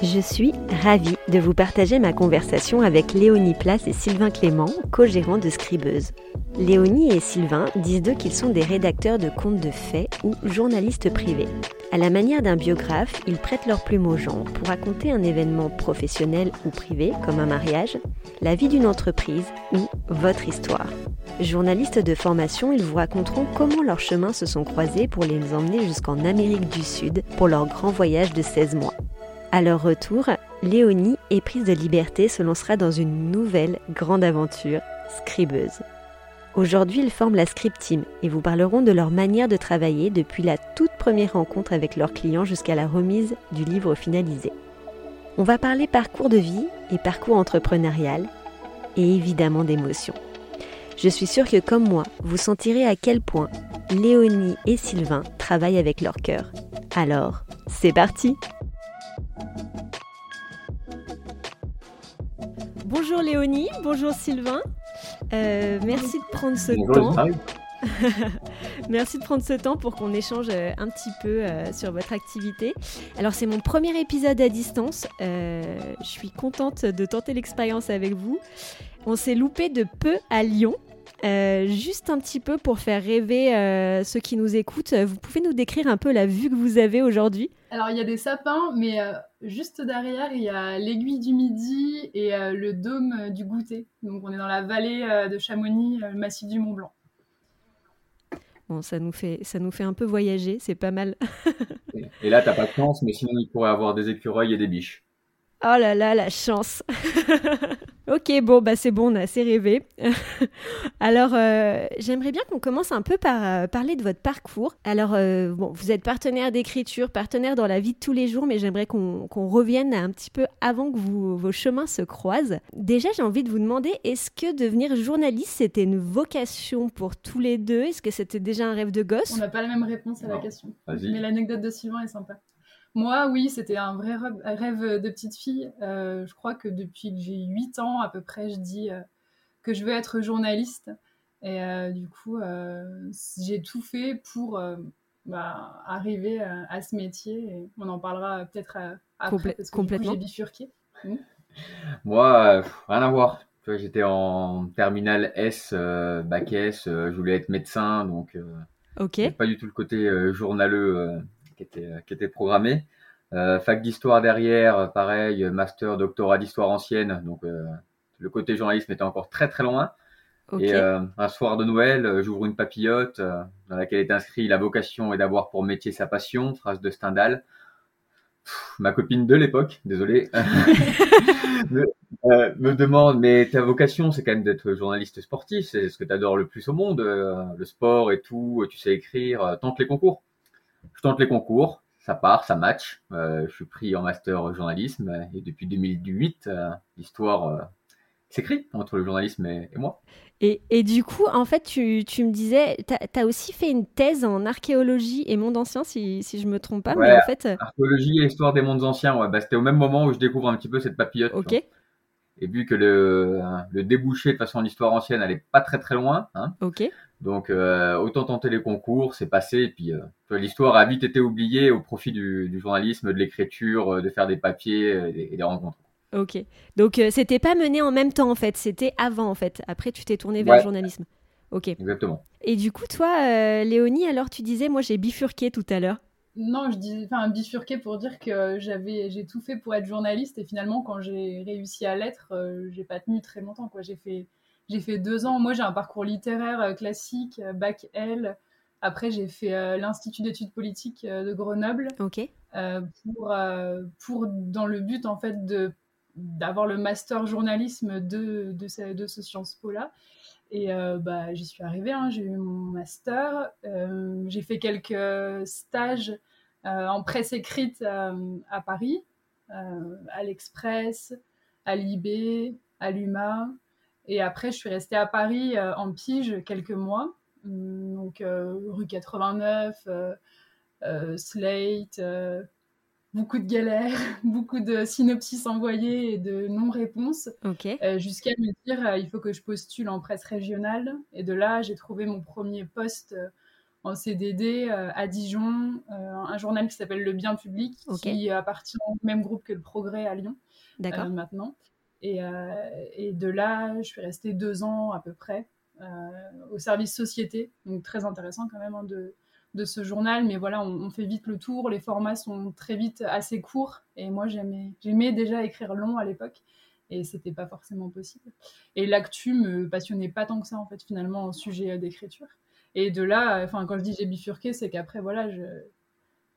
Je suis ravie de vous partager ma conversation avec Léonie Place et Sylvain Clément, co-gérants de Scribeuse. Léonie et Sylvain disent d'eux qu'ils sont des rédacteurs de contes de faits ou journalistes privés. À la manière d'un biographe, ils prêtent leur plume aux gens pour raconter un événement professionnel ou privé, comme un mariage, la vie d'une entreprise ou votre histoire. Journalistes de formation, ils vous raconteront comment leurs chemins se sont croisés pour les emmener jusqu'en Amérique du Sud pour leur grand voyage de 16 mois. À leur retour, Léonie, éprise de liberté, se lancera dans une nouvelle grande aventure, scribeuse. Aujourd'hui, ils forment la Script Team et vous parleront de leur manière de travailler depuis la toute première rencontre avec leurs clients jusqu'à la remise du livre finalisé. On va parler parcours de vie et parcours entrepreneurial et évidemment d'émotions. Je suis sûre que comme moi, vous sentirez à quel point Léonie et Sylvain travaillent avec leur cœur. Alors, c'est parti Bonjour Léonie, bonjour Sylvain. Euh, merci de prendre ce temps. Merci de prendre ce temps pour qu'on échange euh, un petit peu euh, sur votre activité. Alors c'est mon premier épisode à distance. je suis contente de tenter l'expérience avec vous. On s'est loupé de peu à Lyon. Juste un petit peu pour faire rêver ceux qui nous écoutent, vous pouvez nous décrire un peu la vue que vous avez aujourd'hui? Alors il y a des sapins, mais juste derrière il y a l'aiguille du Midi et le dôme du Goûter. Donc on est dans la vallée de Chamonix, le massif du Mont Blanc. Bon, ça nous fait, ça nous fait un peu voyager, c'est pas mal. et là, t'as pas de chance, mais sinon, il pourrait avoir des écureuils et des biches. Oh là là, la chance. ok, bon, bah c'est bon, on a assez rêvé. Alors, euh, j'aimerais bien qu'on commence un peu par euh, parler de votre parcours. Alors, euh, bon, vous êtes partenaire d'écriture, partenaire dans la vie de tous les jours, mais j'aimerais qu'on revienne un petit peu avant que vos chemins se croisent. Déjà, j'ai envie de vous demander, est-ce que devenir journaliste, c'était une vocation pour tous les deux? Est-ce que c'était déjà un rêve de gosse? On n'a pas la même réponse à la question. Mais l'anecdote de Sylvain est sympa. Moi, oui, c'était un vrai rêve de petite fille. Euh, je crois que depuis que j'ai 8 ans à peu près, je dis euh, que je veux être journaliste. Et euh, du coup, j'ai tout fait pour bah, arriver à ce métier. Et on en parlera peut-être après, parce que complètement. j'ai bifurqué. Mmh. Moi, rien à voir. J'étais en terminale S, bac S, je voulais être médecin, donc pas du tout le côté journaleux qui était, euh, qui était programmé. Euh, fac d'histoire derrière, pareil, master, doctorat d'histoire ancienne. Donc euh, le côté journalisme était encore très très loin. Et un soir de Noël, j'ouvre une papillote dans laquelle est inscrit La vocation est d'avoir pour métier sa passion, phrase de Stendhal. ma copine de l'époque, désolé, me, me, demande mais ta vocation c'est quand même d'être journaliste sportif, c'est ce que tu adores le plus au monde, le sport et tout, tu sais écrire, tente les concours je tente les concours, ça part, ça match. Euh, je suis pris en master journalisme et depuis 2008, euh, l'histoire euh, s'écrit entre le journalisme et, moi. Et, et, du coup, en fait, tu, tu me disais, tu as, aussi fait une thèse en archéologie et monde ancien, si, si je me trompe pas. mais en fait... Archéologie et histoire des mondes anciens, ouais, bah, c'était au même moment où je découvre un petit peu cette papillote. Ok. Et vu que le, le débouché de façon en histoire ancienne n'allait pas très très loin, hein, ok. Donc euh, autant tenter les concours, c'est passé. Et puis euh, l'histoire a vite été oubliée au profit du, du journalisme, de l'écriture, euh, de faire des papiers et des, rencontres. Ok. Donc c'était pas mené en même temps en fait, c'était avant en fait. Après tu t'es tourné vers le journalisme. Ok. Exactement. Et du coup toi, Léonie, alors tu disais, moi j'ai bifurqué tout à l'heure. Non, je dis, enfin bifurqué pour dire que j'avais, j'ai tout fait pour être journaliste et finalement quand j'ai réussi à l'être, j'ai pas tenu très longtemps quoi. J'ai fait j'ai fait deux ans. Moi, j'ai un parcours littéraire euh, classique, euh, bac L. Après, j'ai fait euh, l'Institut d'études politiques de Grenoble. Ok. pour, pour, dans le but, en fait, de d'avoir le master journalisme de, de, ce, de ce Sciences Po-là. Et bah, j'y suis arrivée, hein. j'ai eu mon master. j'ai fait quelques stages en presse écrite à Paris, à l'Express, à Libé, à l'UMA. Et après, je suis restée à Paris en pige quelques mois. Hum, donc, rue 89, Slate, beaucoup de galères, beaucoup de synopsis envoyés et de non-réponses, jusqu'à me dire il faut que je postule en presse régionale. Et de là, j'ai trouvé mon premier poste en CDD euh, à Dijon, euh, un journal qui s'appelle Le Bien Public, qui appartient au même groupe que Le Progrès à Lyon euh, maintenant. Et, et, de là, je suis restée deux ans à peu près au service société, donc très intéressant quand même hein, de, de ce journal, mais voilà, on, fait vite le tour, les formats sont très vite assez courts, et moi j'aimais déjà écrire long à l'époque, et c'était pas forcément possible. Et l'actu me passionnait pas tant que ça en fait finalement en sujet d'écriture. Et de là, enfin, quand je dis j'ai bifurqué, c'est qu'après, voilà, je...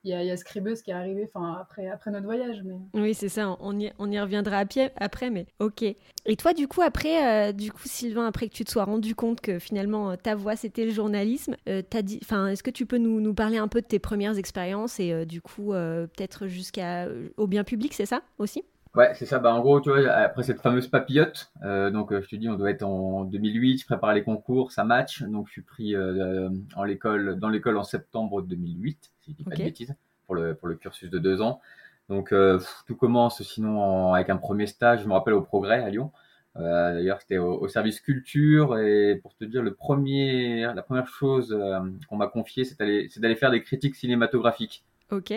il y a, y a qui est arrivé après, après notre voyage. Mais... Oui, c'est ça, on y, on y reviendra à pied après, mais ok. Et toi, du coup, après, euh, du coup, Sylvain, après que tu te sois rendu compte que finalement euh, ta voix c'était le journalisme, euh, dit, enfin, est-ce que tu peux nous, nous, parler un peu de tes premières expériences et du coup, peut-être jusqu'à au bien public, c'est ça aussi? Ouais, c'est ça. Bah, en gros, tu vois, après cette fameuse papillote, euh, donc euh, je te dis, on doit être en 2008, je prépare les concours, ça match. Donc je suis pris euh, en l'école, dans l'école en septembre 2008, si je dis pas de bêtises, pour le, pour le cursus de deux ans. Donc tout commence sinon avec un premier stage, je me rappelle au Progrès à Lyon. D'ailleurs, c'était au, service culture et pour te dire, le premier, la première chose qu'on m'a confiée, c'est d'aller faire des critiques cinématographiques. Ok.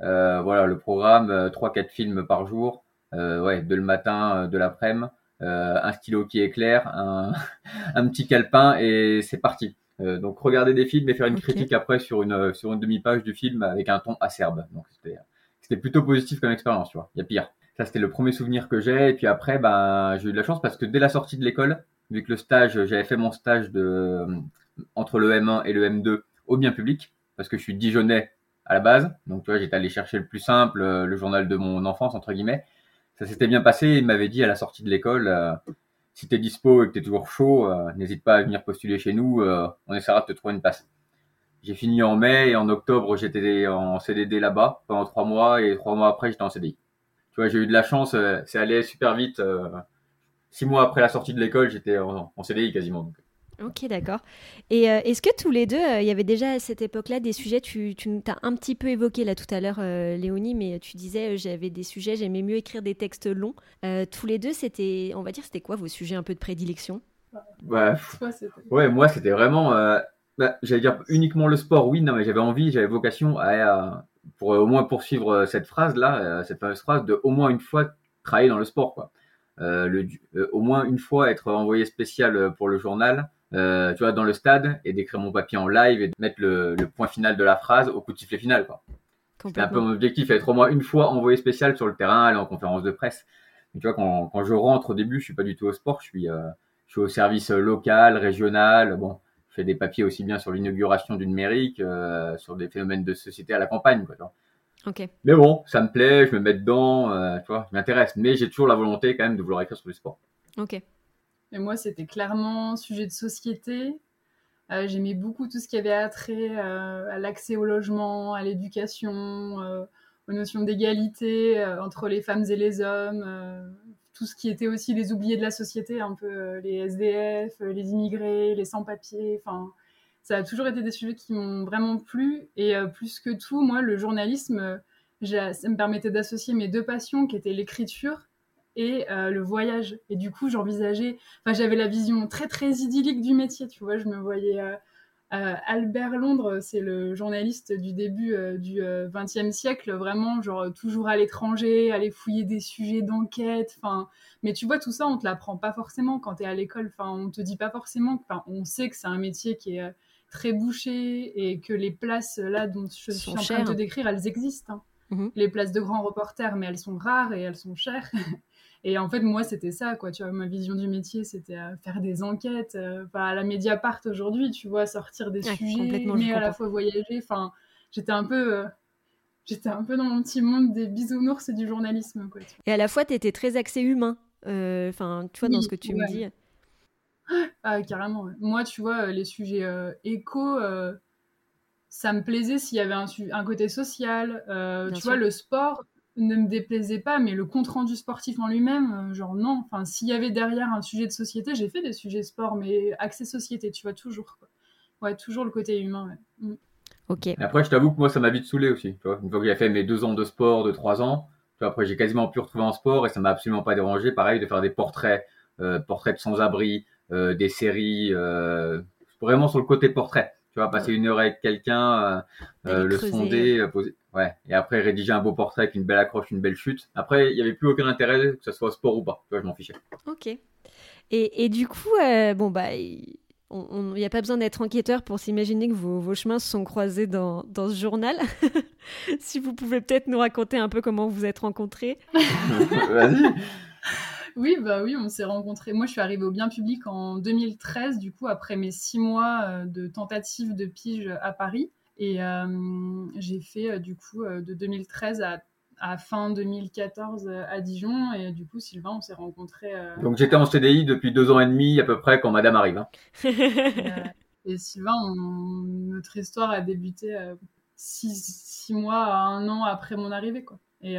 Voilà, le programme, trois, quatre films par jour. Euh, ouais, de le matin, euh, de l'après-midi, euh, un stylo qui éclaire, un, un petit calepin et c'est parti. donc regarder des films et faire une critique après sur une sur une demi-page du film avec un ton acerbe. Donc c'était c'était plutôt positif comme expérience, tu vois. Il y a pire. Ça c'était le premier souvenir que j'ai et puis après ben j'ai eu de la chance parce que dès la sortie de l'école, vu que le stage, j'avais fait mon stage de entre le M1 et le M2 au bien public parce que je suis Dijonais à la base. Donc tu vois, j'étais allé chercher le plus simple, le journal de mon enfance entre guillemets ça s'était bien passé. Il m'avait dit à la sortie de l'école, euh, si t'es dispo et que t'es toujours chaud, euh, n'hésite pas à venir postuler chez nous. Euh, on essaiera de te trouver une place. J'ai fini en mai et en octobre, j'étais en CDD là-bas pendant trois mois et trois mois après, j'étais en CDI. Tu vois, j'ai eu de la chance. c'est allé super vite. six mois après la sortie de l'école, j'étais en, CDI quasiment. Ok, d'accord. Et euh, est-ce que tous les deux, euh, il y avait déjà à cette époque-là des sujets, tu, tu as un petit peu évoqué là tout à l'heure, euh, Léonie, mais tu disais j'avais des sujets, j'aimais mieux écrire des textes longs. tous les deux, c'était, on va dire, c'était quoi vos sujets un peu de prédilection? Bah, Ouais, moi c'était vraiment, bah, j'allais dire uniquement le sport, oui, non, mais j'avais envie, j'avais vocation à, pour au moins poursuivre cette phrase-là, cette fameuse phrase de au moins une fois travailler dans le sport, quoi. le, au moins une fois être envoyé spécial pour le journal, euh, tu vois, dans le stade et d'écrire mon papier en live et de mettre le, point final de la phrase au coup de sifflet final. C'est un peu mon objectif, être au moins une fois envoyé spécial sur le terrain, aller en conférence de presse. Mais tu vois, quand, quand, je rentre au début, je suis pas du tout au sport, je suis, euh, je suis au service local, régional. Bon, je fais des papiers aussi bien sur l'inauguration d'une mairie que sur des phénomènes de société à la campagne, quoi. Ok. Mais bon, ça me plaît, je me mets dedans, euh, tu vois, je m'intéresse. Mais j'ai toujours la volonté quand même de vouloir écrire sur le sport. Ok. Et moi, c'était clairement sujet de société. Euh, j'aimais beaucoup tout ce qui avait attrait euh, à l'accès au logement, à l'éducation, euh, aux notions d'égalité entre les femmes et les hommes, tout ce qui était aussi les oubliés de la société, un peu les SDF, les immigrés, les sans-papiers. Enfin, ça a toujours été des sujets qui m'ont vraiment plu. Et plus que tout, moi, le journalisme, ça me permettait d'associer mes deux passions, qui étaient l'écriture et euh, le voyage. Et du coup, j'envisageais, enfin, j'avais la vision très très idyllique du métier, tu vois. Je me voyais euh, euh, Albert Londres, c'est le journaliste du début du XXe siècle, vraiment, genre toujours à l'étranger, aller fouiller des sujets d'enquête. Enfin, mais tu vois, tout ça, on te l'apprend pas forcément quand tu es à l'école. Enfin, on te dit pas forcément. Enfin, on sait que c'est un métier qui est très bouché et que les places là dont je suis en train de te décrire, elles existent. Hein. Mmh les places de grands reporters, mais elles sont rares et elles sont chères. Et en fait, moi, c'était ça, quoi. Tu vois, ma vision du métier, c'était faire des enquêtes, euh, à la Mediapart aujourd'hui, tu vois, sortir des sujets, mais à la fois voyager. Enfin, j'étais un peu. Euh, j'étais un peu dans mon petit monde des bisounours et du journalisme, quoi. Et à la fois, tu étais très axé humain. Euh, enfin, tu vois, dans ce que tu me dis. Ah, carrément. Moi, tu vois, les sujets éco, ça me plaisait s'il y avait un, un côté social. tu vois, le sport, ne me déplaisait pas, mais le compte rendu sportif en lui-même, genre non. Enfin, s'il y avait derrière un sujet de société, j'ai fait des sujets sport, mais accès société, tu vois, toujours. Ouais, toujours le côté humain. Mm. Ok. après, je t'avoue que moi, ça m'a vite saoulé aussi. Tu vois Une fois que j'ai fait mes deux ans de sport, de trois ans, tu vois, après, j'ai quasiment pu retrouver en sport et ça m'a absolument pas dérangé. Pareil, de faire des portraits, euh, portraits de sans-abri, euh, des séries, euh, vraiment sur le côté portrait. Tu vois, passer une heure avec quelqu'un, le sonder, poser. Ouais. Et après, rédiger un beau portrait avec une belle accroche, une belle chute. Après, il n'y avait plus aucun intérêt que ce soit sport ou pas. Tu vois, je m'en fichais. Ok. Et, et du coup, bon, bah, il n'y a pas besoin d'être enquêteur pour s'imaginer que vos, chemins se sont croisés dans, dans ce journal. si vous pouvez peut-être nous raconter un peu comment vous êtes rencontrés. Vas-y. Oui, bah oui, on s'est rencontrés. Moi, je suis arrivée au bien public en 2013, du coup, après mes six mois euh, de tentative de pige à Paris. Et euh, j'ai fait, euh, du coup, de 2013 à à fin 2014 euh, à Dijon. Et du coup, Sylvain, on s'est rencontrés. Euh, Donc j'étais en CDI depuis deux ans et demi à peu près quand Madame arrive. Hein. et, Sylvain, notre histoire a débuté euh, six, mois à un an après mon arrivée. Quoi. Et,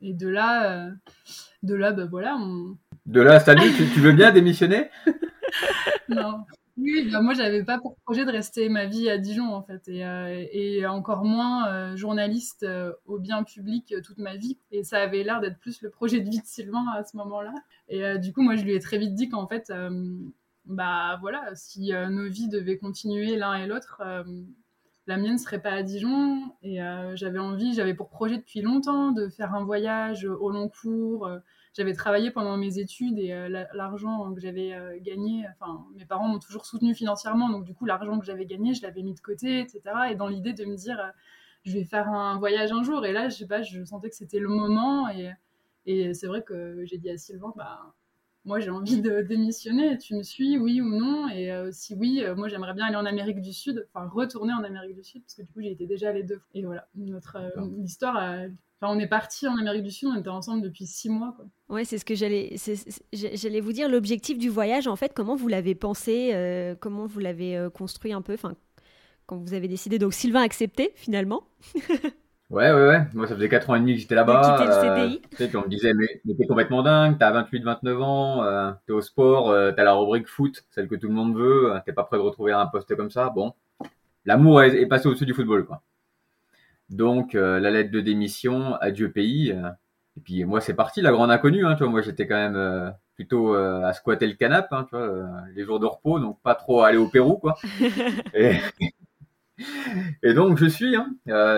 et de là, de là, bah voilà. On... De là, salut, tu, tu veux bien démissionner? Non. Oui, bah moi j'avais pas pour projet de rester ma vie à Dijon en fait, et, euh, encore moins euh, journaliste euh, au bien public toute ma vie. Et ça avait l'air d'être plus le projet de vie de Sylvain à ce moment-là. Et du coup, moi je lui ai très vite dit qu'en fait, bah voilà, si nos vies devaient continuer l'un et l'autre, la mienne serait pas à Dijon. Et j'avais envie, j'avais pour projet depuis longtemps de faire un voyage au long cours j'avais travaillé pendant mes études et euh, l'argent que j'avais euh, gagné, enfin, mes parents m'ont toujours soutenu financièrement, donc du coup, l'argent que j'avais gagné, je l'avais mis de côté, etc. Et dans l'idée de me dire, euh, je vais faire un voyage un jour. Et là, je sais pas, je sentais que c'était le moment. Et, et c'est vrai que j'ai dit à Sylvain, bah, moi j'ai envie de démissionner, tu me suis, oui ou non Et si oui, moi j'aimerais bien aller en Amérique du Sud, enfin retourner en Amérique du Sud, parce que du coup j'ai été déjà allée deux fois. Et voilà, notre histoire Enfin, on est parti en Amérique du Sud, on était ensemble depuis six mois. Quoi. Ouais, c'est ce que j'allais, j'allais vous dire. L'objectif du voyage, en fait, comment vous l'avez pensé, euh, comment vous l'avez euh, construit un peu, enfin, quand vous avez décidé. Donc Sylvain a accepté finalement. ouais, ouais, ouais. Moi, ça faisait quatre ans et demi que j'étais là-bas. Quitté le CDI. Euh, tu sais, on me disait, mais, mais t'es complètement dingue. T'as 28, 29 ans, euh, t'es au sport, t'as la rubrique foot, celle que tout le monde veut. T'es pas prêt de retrouver un poste comme ça. Bon, l'amour est, est passé au-dessus du football, quoi. Donc euh, la lettre de démission, adieu pays. Euh, et puis moi c'est parti, la grande inconnue. Hein, tu vois, moi j'étais quand même euh, plutôt à squatter le canapé, hein, tu vois, les jours de repos, donc pas trop aller au Pérou, quoi. et, et, donc je suis, hein,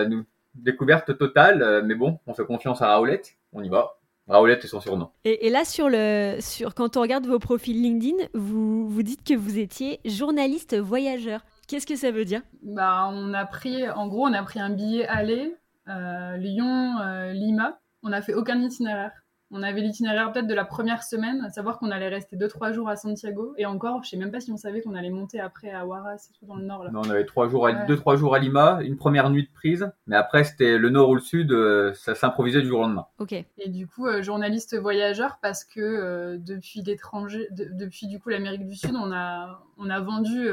nous, découverte totale, mais bon, on fait confiance à Raoulette, on y va. Raoulette est son surnom. Et, et, là, sur le, sur, quand on regarde vos profils LinkedIn, vous, vous dites que vous étiez journaliste voyageur. Qu'est-ce que ça veut dire? Bah, on a pris, en gros, on a pris un billet aller euh, Lyon, euh, Lima. On n'a fait aucun itinéraire. On avait l'itinéraire peut-être de la première semaine, à savoir qu'on allait rester 2-3 jours à Santiago. Et encore, je sais même pas si on savait qu'on allait monter après à Huaraz, tout dans le nord. Là. Non, on avait 3 jours, à, 2-3 jours à Lima, une première nuit de prise. Mais après, c'était le nord ou le sud, euh, ça s'improvisait du jour au lendemain. Ok. Et du coup, journaliste voyageur, parce que depuis l'étranger, depuis du coup l'Amérique du Sud, on a, on a vendu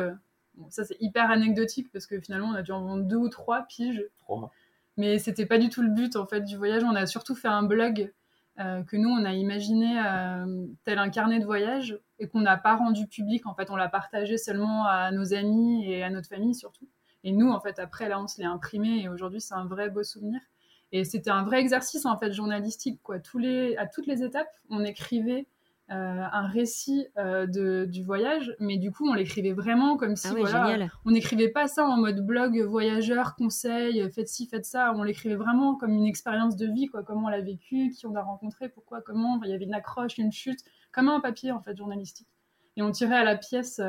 ça, c'est hyper anecdotique parce que finalement, on a dû en vendre deux ou trois piges. Trois. Mais c'était pas du tout le but en fait du voyage. On a surtout fait un blog euh, que nous, on a imaginé euh, tel un carnet de voyage et qu'on n'a pas rendu public. En fait, on l'a partagé seulement à nos amis et à notre famille surtout. Et nous, en fait, après, là, on se l'est imprimé et aujourd'hui, c'est un vrai beau souvenir. Et c'était un vrai exercice en fait journalistique. Quoi. Tous les, à toutes les étapes, on écrivait un récit euh, de, du voyage, mais du coup on l'écrivait vraiment comme si ah voilà, on n'écrivait pas ça en mode blog voyageur, conseil, faites ci, faites ça, on l'écrivait vraiment comme une expérience de vie, quoi, comment on l'a vécu, qui on a rencontré, pourquoi, comment, il y avait une accroche, une chute, comme un papier en fait journalistique. Et on tirait à la pièce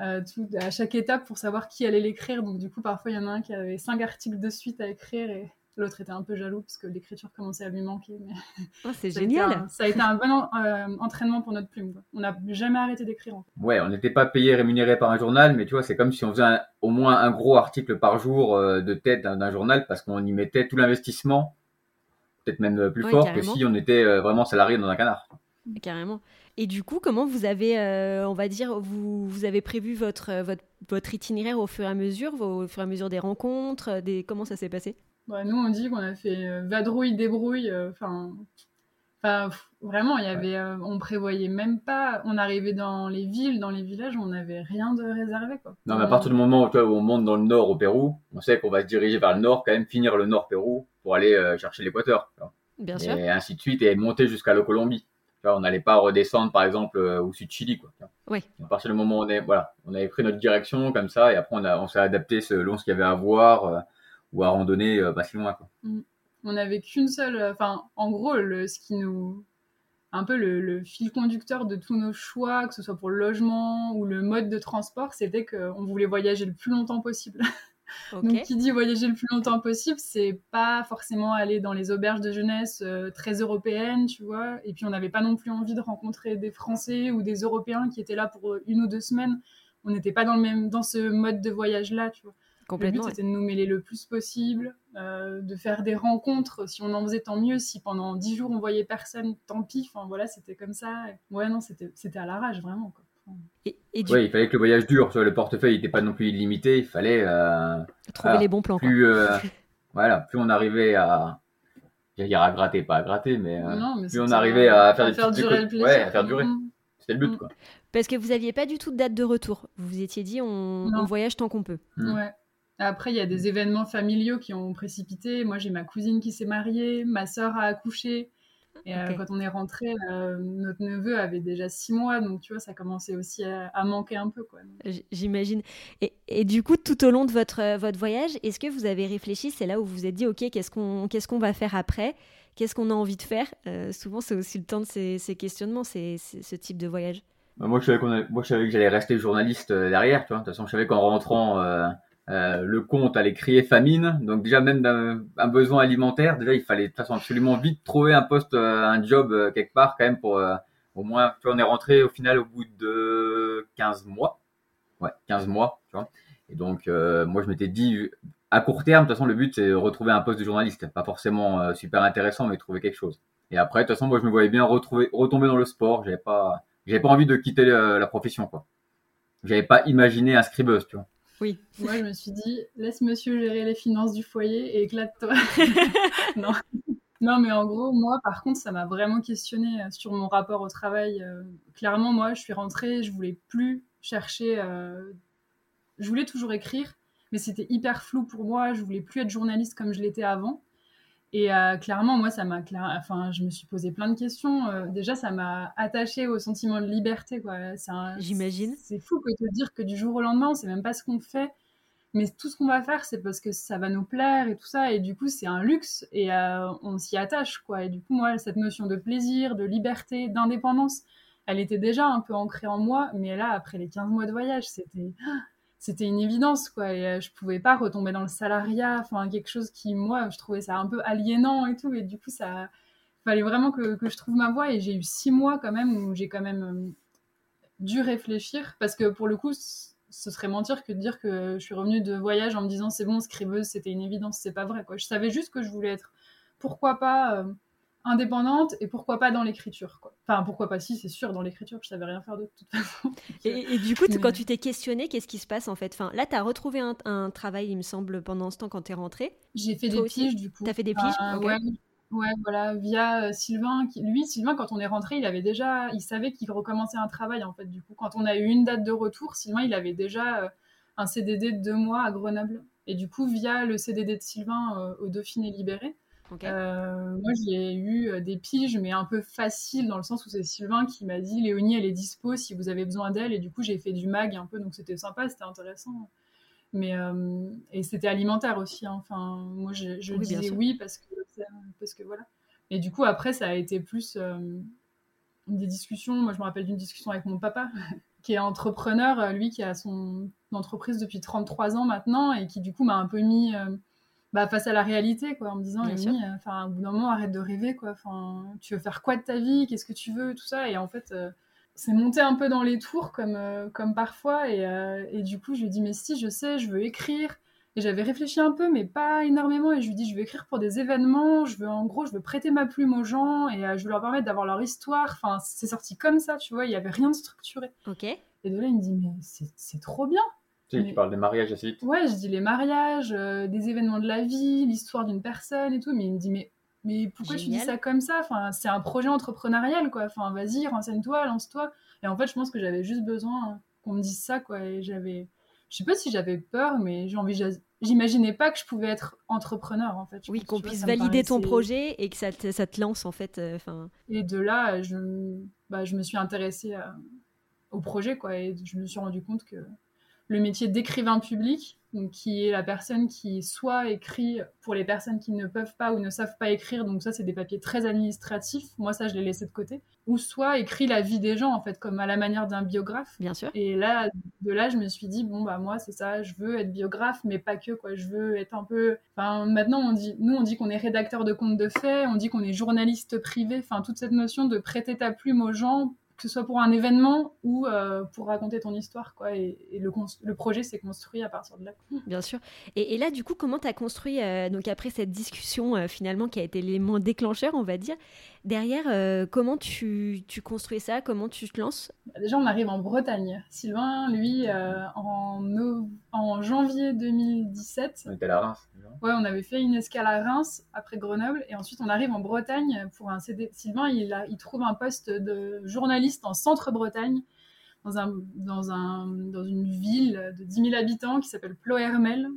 euh, tout, à chaque étape pour savoir qui allait l'écrire, donc du coup parfois il y en a un qui avait cinq articles de suite à écrire et L'autre était un peu jaloux parce que l'écriture commençait à lui manquer. Mais oh, c'est génial. ça a été un bon euh, entraînement pour notre plume. On n'a jamais arrêté d'écrire. Ouais, on n'était pas payé, rémunéré par un journal, mais tu vois, c'est comme si on faisait au moins un gros article par jour euh, de tête d'un journal parce qu'on y mettait tout l'investissement, peut-être même plus fort que si on était euh, vraiment salarié dans un canard. Carrément. Et du coup, comment vous avez, on va dire, vous, vous avez prévu votre, votre, votre, itinéraire au fur et à mesure, au fur et à mesure des rencontres, des... comment ça s'est passé? Bah, nous, on dit qu'on a fait euh, vadrouille, débrouille. Euh, enfin, vraiment, il y avait, euh, on prévoyait même pas. On arrivait dans les villes, dans les villages, on n'avait rien de réservé. Quoi. Non, mais à partir du moment où, on monte dans le nord au Pérou, on sait qu'on va se diriger vers le nord, quand même finir le nord Pérou pour aller chercher l'équateur. Bien et sûr. Et ainsi de suite, et monter jusqu'à la Colombie. on n'allait pas redescendre, par exemple, au sud Chili. Quoi, oui. À partir du moment où on, est, voilà, on avait pris notre direction comme ça, et après on, a, on s'est adapté selon ce qu'il y avait à voir ou à randonner euh, pas si loin. Quoi. Mm. On n'avait qu'une seule. Enfin, en gros, le, ce qui nous. Un peu le, fil conducteur de tous nos choix, que ce soit pour le logement ou le mode de transport, c'était qu'on voulait voyager le plus longtemps possible. Donc, qui dit voyager le plus longtemps possible, c'est pas forcément aller dans les auberges de jeunesse euh, très européennes, tu vois. Et puis, on n'avait pas non plus envie de rencontrer des Français ou des Européens qui étaient là pour une ou deux semaines. On n'était pas dans le même dans ce mode de voyage-là, tu vois. Le but, c'était de nous mêler le plus possible, euh, de faire des rencontres. Si on en faisait, tant mieux. Si pendant dix jours, on voyait personne, tant pis. Enfin, voilà, c'était comme ça. Ouais, non, c'était à l'arrache, vraiment. Et, il fallait que le voyage dure. le portefeuille n'était pas non plus illimité. Il fallait... Euh, Trouver les bons plans. Plus, euh, voilà, plus on arrivait à... J'allais à gratter, pas à gratter, mais, plus on arrivait à faire, faire durer le plaisir. Ouais, à faire durer. Mm. C'était le but, mm. quoi. Parce que vous n'aviez pas du tout de date de retour. Vous vous étiez dit, on, on voyage tant qu'on peut. Mm. Ouais. Après, il y a des événements familiaux qui ont précipité. Moi, j'ai ma cousine qui s'est mariée, ma sœur a accouché. Et euh, quand on est rentré, euh, notre neveu avait déjà six mois, donc tu vois, ça commençait aussi à, manquer un peu. J'imagine. Et, et, du coup, tout au long de votre, euh, votre voyage, est-ce que vous avez réfléchi C'est là où vous vous êtes dit, OK, qu'est-ce qu'on qu'est-ce qu'on va faire après? Qu'est-ce qu'on a envie de faire? Souvent, c'est aussi le temps de ces, ces questionnements, ces, ce type de voyage. Bah, moi, je savais, moi, je savais que j'allais rester journaliste derrière. Tu vois. De toute façon, je savais qu'en rentrant euh, le compte allait crier famine, donc déjà même d'un besoin alimentaire, déjà il fallait de toute façon absolument vite trouver un poste, euh, un job euh, quelque part quand même pour au moins, tu vois, on est rentré au final au bout de 15 mois, ouais, 15 mois, tu vois, et donc moi je m'étais dit à court terme, de toute façon le but c'est retrouver un poste de journaliste, pas forcément super intéressant, mais trouver quelque chose. Et après, de toute façon, moi je me voyais bien retrouver, retomber dans le sport, j'avais pas, j'avais pas envie de quitter la profession, quoi. J'avais pas imaginé un scribeuse, tu vois. Oui. Moi, je me suis dit, laisse monsieur gérer les finances du foyer et éclate-toi. non. non, mais en gros, moi, par contre, ça m'a vraiment questionné euh, sur mon rapport au travail. Euh. clairement, moi, je suis rentrée, je voulais plus chercher. Euh, je voulais toujours écrire, mais c'était hyper flou pour moi. Je voulais plus être journaliste comme je l'étais avant. Et euh, clairement, moi, ça m'a, enfin, je me suis posé plein de questions. Euh, déjà, ça m'a attaché au sentiment de liberté, quoi. J'imagine. C'est fou que de dire que du jour au lendemain, on sait même pas ce qu'on fait, mais tout ce qu'on va faire, c'est parce que ça va nous plaire et tout ça. Et du coup, c'est un luxe et euh, on s'y attache, quoi. Et du coup, moi, cette notion de plaisir, de liberté, d'indépendance, elle était déjà un peu ancrée en moi. Mais là, après les 15 mois de voyage, c'était c'était une évidence quoi. Et euh, je pouvais pas retomber dans le salariat enfin quelque chose qui moi je trouvais ça un peu aliénant et tout. Et du coup ça fallait vraiment que, que je trouve ma voie. Et j'ai eu six mois quand même où j'ai quand même euh, dû réfléchir. Parce que pour le coup ce serait mentir que de dire que je suis revenue de voyage en me disant c'est bon scribeuse c'était une évidence c'est pas vrai quoi. Je savais juste que je voulais être pourquoi pas euh, indépendante et pourquoi pas dans l'écriture. Enfin, pourquoi pas si, c'est sûr, dans l'écriture, je savais rien faire de toute façon. et, du coup, quand tu t'es questionné, qu'est-ce qui se passe en fait? Enfin, Là, tu as retrouvé un, travail, il me semble, pendant ce temps quand tu es rentrée. J'ai fait des piges, du coup. Tu as fait des piges? Ouais, voilà, via euh, Sylvain. Lui, Sylvain, quand on est rentré, il avait déjà, il savait qu'il recommençait un travail, en fait, du coup. Quand on a eu une date de retour, Sylvain, il avait déjà euh, un CDD de deux mois à Grenoble. Et du coup, via le CDD de Sylvain euh, au Dauphiné libéré, euh, moi, j'ai eu euh, des piges, mais un peu faciles, dans le sens où c'est Sylvain qui m'a dit Léonie, elle est dispo si vous avez besoin d'elle. Et du coup, j'ai fait du mag un peu, donc c'était sympa, c'était intéressant. Mais, euh, et c'était alimentaire aussi. Hein. Enfin, moi, je, disais oui parce que, parce que voilà. Et du coup, après, ça a été plus des discussions. Moi, je me rappelle d'une discussion avec mon papa, qui est entrepreneur, lui, qui a son entreprise depuis 33 ans maintenant, et qui, du coup, m'a un peu mis bah, face à la réalité, quoi, en me disant, euh, enfin, au bout d'un moment, arrête de rêver, quoi. Enfin, tu veux faire quoi de ta vie? Qu'est-ce que tu veux? Tout ça. Et en fait, euh, c'est monté un peu dans les tours, comme, euh, comme parfois. Et, et, du coup, je lui dis, mais si, je sais, je veux écrire. Et j'avais réfléchi un peu, mais pas énormément. Et je lui dis, je veux écrire pour des événements. Je veux, en gros, je veux prêter ma plume aux gens et je veux leur permettre d'avoir leur histoire. Enfin, c'est sorti comme ça, tu vois. Il y avait rien de structuré. Ok. Et de là, il me dit, mais c'est trop bien Tu, tu parles des mariages assez vite. Ouais, je dis les mariages, des événements de la vie, l'histoire d'une personne et tout. Mais il me dit, mais mais pourquoi tu dis ça comme ça? Enfin, C'est un projet entrepreneurial, quoi. Enfin, vas-y, renseigne-toi, lance-toi. Et en fait, je pense que j'avais juste besoin qu'on me dise ça, quoi. Et j'avais. Je sais pas si j'avais peur, mais j'imaginais pas que je pouvais être entrepreneur, en fait. oui, qu'on puisse valider ton projet et que ça te, ça te lance, en fait. Euh, enfin. et de là, je, bah, je me suis intéressée au projet, quoi. Et je me suis rendu compte que le métier d'écrivain public, donc qui est la personne qui soit écrit pour les personnes qui ne peuvent pas ou ne savent pas écrire, donc ça c'est des papiers très administratifs, moi ça je l'ai laissé de côté, ou soit écrit la vie des gens en fait, comme à la manière d'un biographe. Bien sûr. Et là, de là je me suis dit, bon bah moi c'est ça, je veux être biographe, mais pas que quoi, je veux être un peu... Enfin maintenant on dit, nous on dit qu'on est rédacteur de contes de faits, on dit qu'on est journaliste privé, enfin toute cette notion de prêter ta plume aux gens que ce soit pour un événement ou euh, pour raconter ton histoire. Quoi, et, le, projet s'est construit à partir de là. Bien sûr. Et, là, du coup, comment tu as construit, euh, donc après cette discussion euh, finalement qui a été l'élément déclencheur, on va dire, derrière, comment tu, tu, construis ça? Comment tu te lances? Bah, Déjà, on arrive en Bretagne. Sylvain, lui, en, en janvier 2017. On était à Reims. Ouais, on avait fait une escale à Reims après Grenoble et ensuite on arrive en Bretagne pour un CD. Sylvain, il, a, il trouve un poste de journaliste en centre-Bretagne dans, un, dans, un, dans une ville de 10 000 habitants qui s'appelle Plohermel,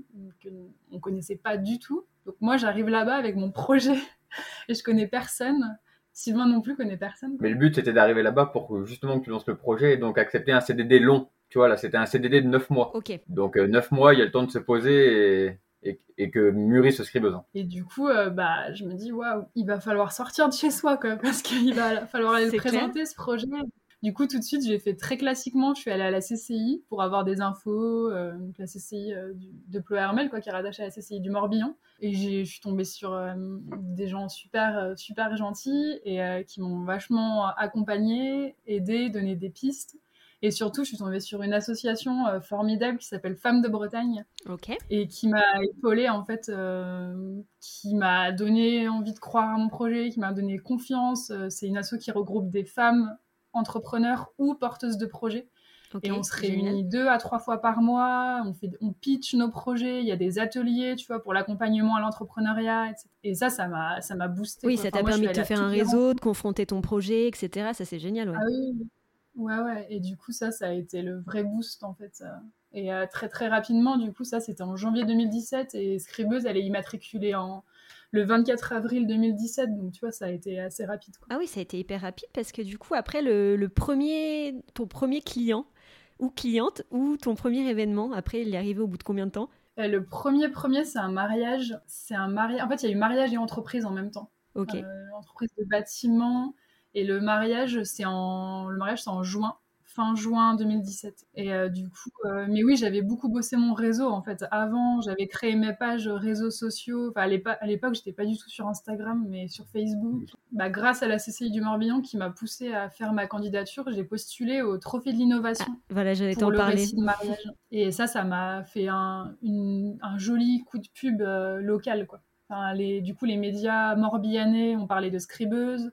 que on connaissait pas du tout. Donc moi, j'arrive là-bas avec mon projet et je connais personne. Sylvain non plus connaît personne. Mais le but, c'était d'arriver là-bas pour justement que tu lances le projet et donc accepter un CDD long. Tu vois, là, c'était un CDD de 9 mois. Ok. Donc, 9 euh, mois, il y a le temps de se poser et et, que mûrit ce besoin. Et du coup, euh, bah, je me dis, waouh, il va falloir sortir de chez soi, quoi, parce qu'il va falloir aller présenter ce projet. Du coup, tout de suite, j'ai fait très classiquement. Je suis allée à la CCI pour avoir des infos. Euh, la CCI euh, de Plohermel, quoi, qui est rattachée à la CCI du Morbihan. Et je suis tombée sur des gens super, super gentils et qui m'ont vachement accompagnée, aidée, donné des pistes. Et surtout, je suis tombée sur une association euh, formidable qui s'appelle Femmes de Bretagne. Et qui m'a épaulée, en fait, euh, qui m'a donné envie de croire à mon projet, qui m'a donné confiance. Euh, c'est une asso qui regroupe des femmes entrepreneurs ou porteuses de projets. et on se réunit deux à trois fois par mois, on, fait, on pitch nos projets, il y a des ateliers, tu vois, pour l'accompagnement à l'entrepreneuriat, etc. Et ça, ça m'a, ça m'a boosté. Oui, ça t'a permis de te faire un réseau, de confronter ton projet, etc. Ça, c'est génial. Ouais. Ah oui, Ouais, ouais. Et du coup, ça, ça a été le vrai boost, en fait. Et euh, très, très rapidement, du coup, ça, c'était en janvier 2017. Et Scribeuse, elle est immatriculée en le 24 avril 2017. Donc, tu vois, ça a été assez rapide. Ah oui, ça a été hyper rapide parce que, du coup, après, le, premier, ton premier client ou cliente ou ton premier événement, après, il est arrivé au bout de combien de temps? Euh, Le premier, premier, c'est un mariage. C'est un mariage. En fait, il y a eu mariage et entreprise en même temps. Ok. Euh, entreprise de bâtiment et le mariage, c'est en, le mariage, c'est en juin, fin juin 2017. Et euh, du coup, euh, mais oui, j'avais beaucoup bossé mon réseau en fait. Avant, j'avais créé mes pages réseaux sociaux. Enfin, à l'époque, j'étais pas du tout sur Instagram, mais sur Facebook. Bah, grâce à la CCI du Morbihan qui m'a poussé à faire ma candidature, j'ai postulé au Trophée de l'innovation. Ah, voilà, j'allais t'en parler. De mariage. Et ça, ça m'a fait un, un, joli coup de pub euh, local, quoi. Enfin, les, du coup, les médias morbihanais ont parlé de scribeuse.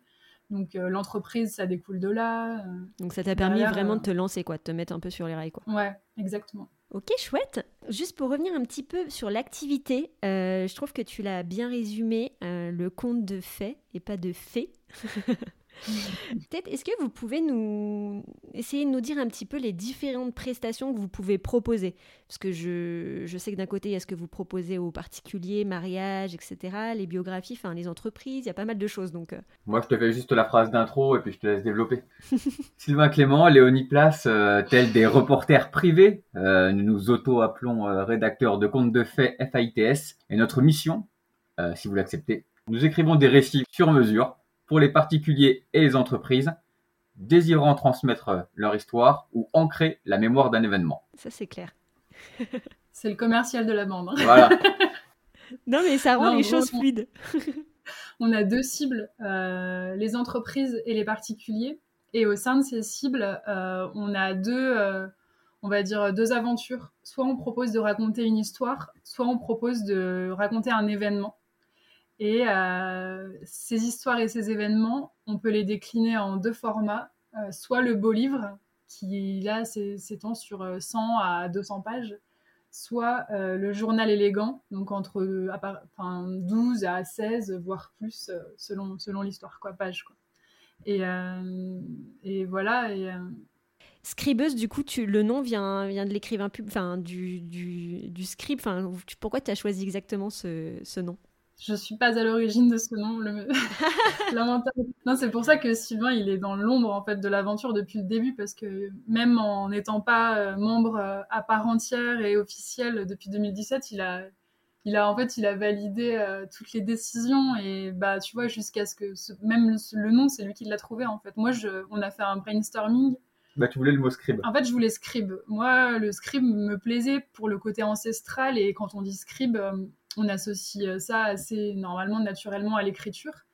Donc euh, l'entreprise, ça découle de là. Euh. Donc ça t'a permis vraiment de euh, te lancer, quoi, de te mettre un peu sur les rails, quoi. Ouais, exactement. Ok, chouette. Juste pour revenir un petit peu sur l'activité, je trouve que tu l'as bien résumé, le conte de fait et pas de fait. Peut-être, est-ce que vous pouvez nous essayer de nous dire un petit peu les différentes prestations que vous pouvez proposer? Parce que je, je sais que d'un côté, il y a ce que vous proposez aux particuliers, mariage, etc., les biographies, enfin les entreprises, il y a pas mal de choses. Donc, euh. Moi, je te fais juste la phrase d'intro et puis je te laisse développer. Sylvain Clément, Léonie Place, euh, tels des reporters privés, euh, nous nous auto-appelons rédacteurs de contes de faits FAITS. Et notre mission, si vous l'acceptez, nous écrivons des récits sur mesure pour les particuliers et les entreprises désirant transmettre leur histoire ou ancrer la mémoire d'un événement. Ça, c'est clair. c'est le commercial de la bande. Hein. Voilà. non, mais ça rend les choses fluides. on a deux cibles, euh, les entreprises et les particuliers. Et au sein de ces cibles, euh, on a deux, euh, on va dire, deux aventures. Soit on propose de raconter une histoire, soit on propose de raconter un événement. Et euh, ces histoires et ces événements, on peut les décliner en deux formats. Euh, soit le beau livre, qui là s'étend sur 100 euh, à 200 pages, soit le journal élégant, donc entre 12 à 16, voire plus, selon, selon l'histoire, quoi, page. Quoi. Et, et voilà. Scribeuse, du coup, tu, le nom vient, vient de l'écrivain pub, du, du, du scribe. Pourquoi tu as choisi exactement ce, ce nom? Je suis pas à l'origine de ce nom. Le... non, c'est pour ça que Sylvain, il est dans l'ombre en fait de l'aventure depuis le début, parce que même en n'étant pas euh, membre euh, à part entière et officiel depuis 2017, il a, il a en fait, il a validé euh, toutes les décisions et bah, tu vois, jusqu'à ce que même le, nom, c'est lui qui l'a trouvé en fait. Moi, je, on a fait un brainstorming. Bah, tu voulais le mot scribe. En fait, je voulais scribe. Moi, le scribe me plaisait pour le côté ancestral et quand on dit scribe on associe euh, ça assez normalement, naturellement à l'écriture.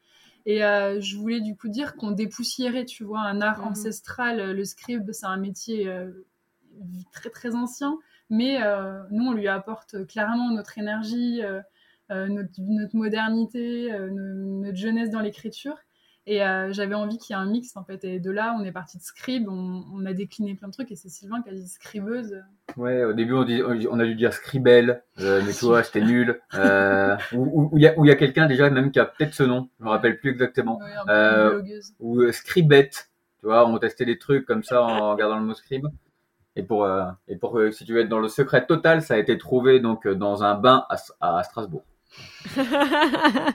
Et euh, je voulais du coup dire qu'on dépoussiérait, tu vois, un art mhm. ancestral. Le scribe, c'est un métier euh, très très ancien, mais nous, on lui apporte clairement notre énergie, notre, modernité, notre jeunesse dans l'écriture. Et euh, j'avais envie qu'il y ait un mix en fait. Et de là, on est parti de scribe, on, a décliné plein de trucs. Et c'est Sylvain qui a dit scribeuse. Ouais, au début, on, dit, on a dû dire scribelle, euh, mais tu vois, c'était nul. Euh, ou il y a, y a quelqu'un déjà même qui a peut-être ce nom, je me rappelle plus exactement. euh, ou scribette, tu vois, on testait des trucs comme ça en regardant le mot scribe. Et pour, et pour si tu veux être dans le secret total, ça a été trouvé donc dans un bain à Strasbourg.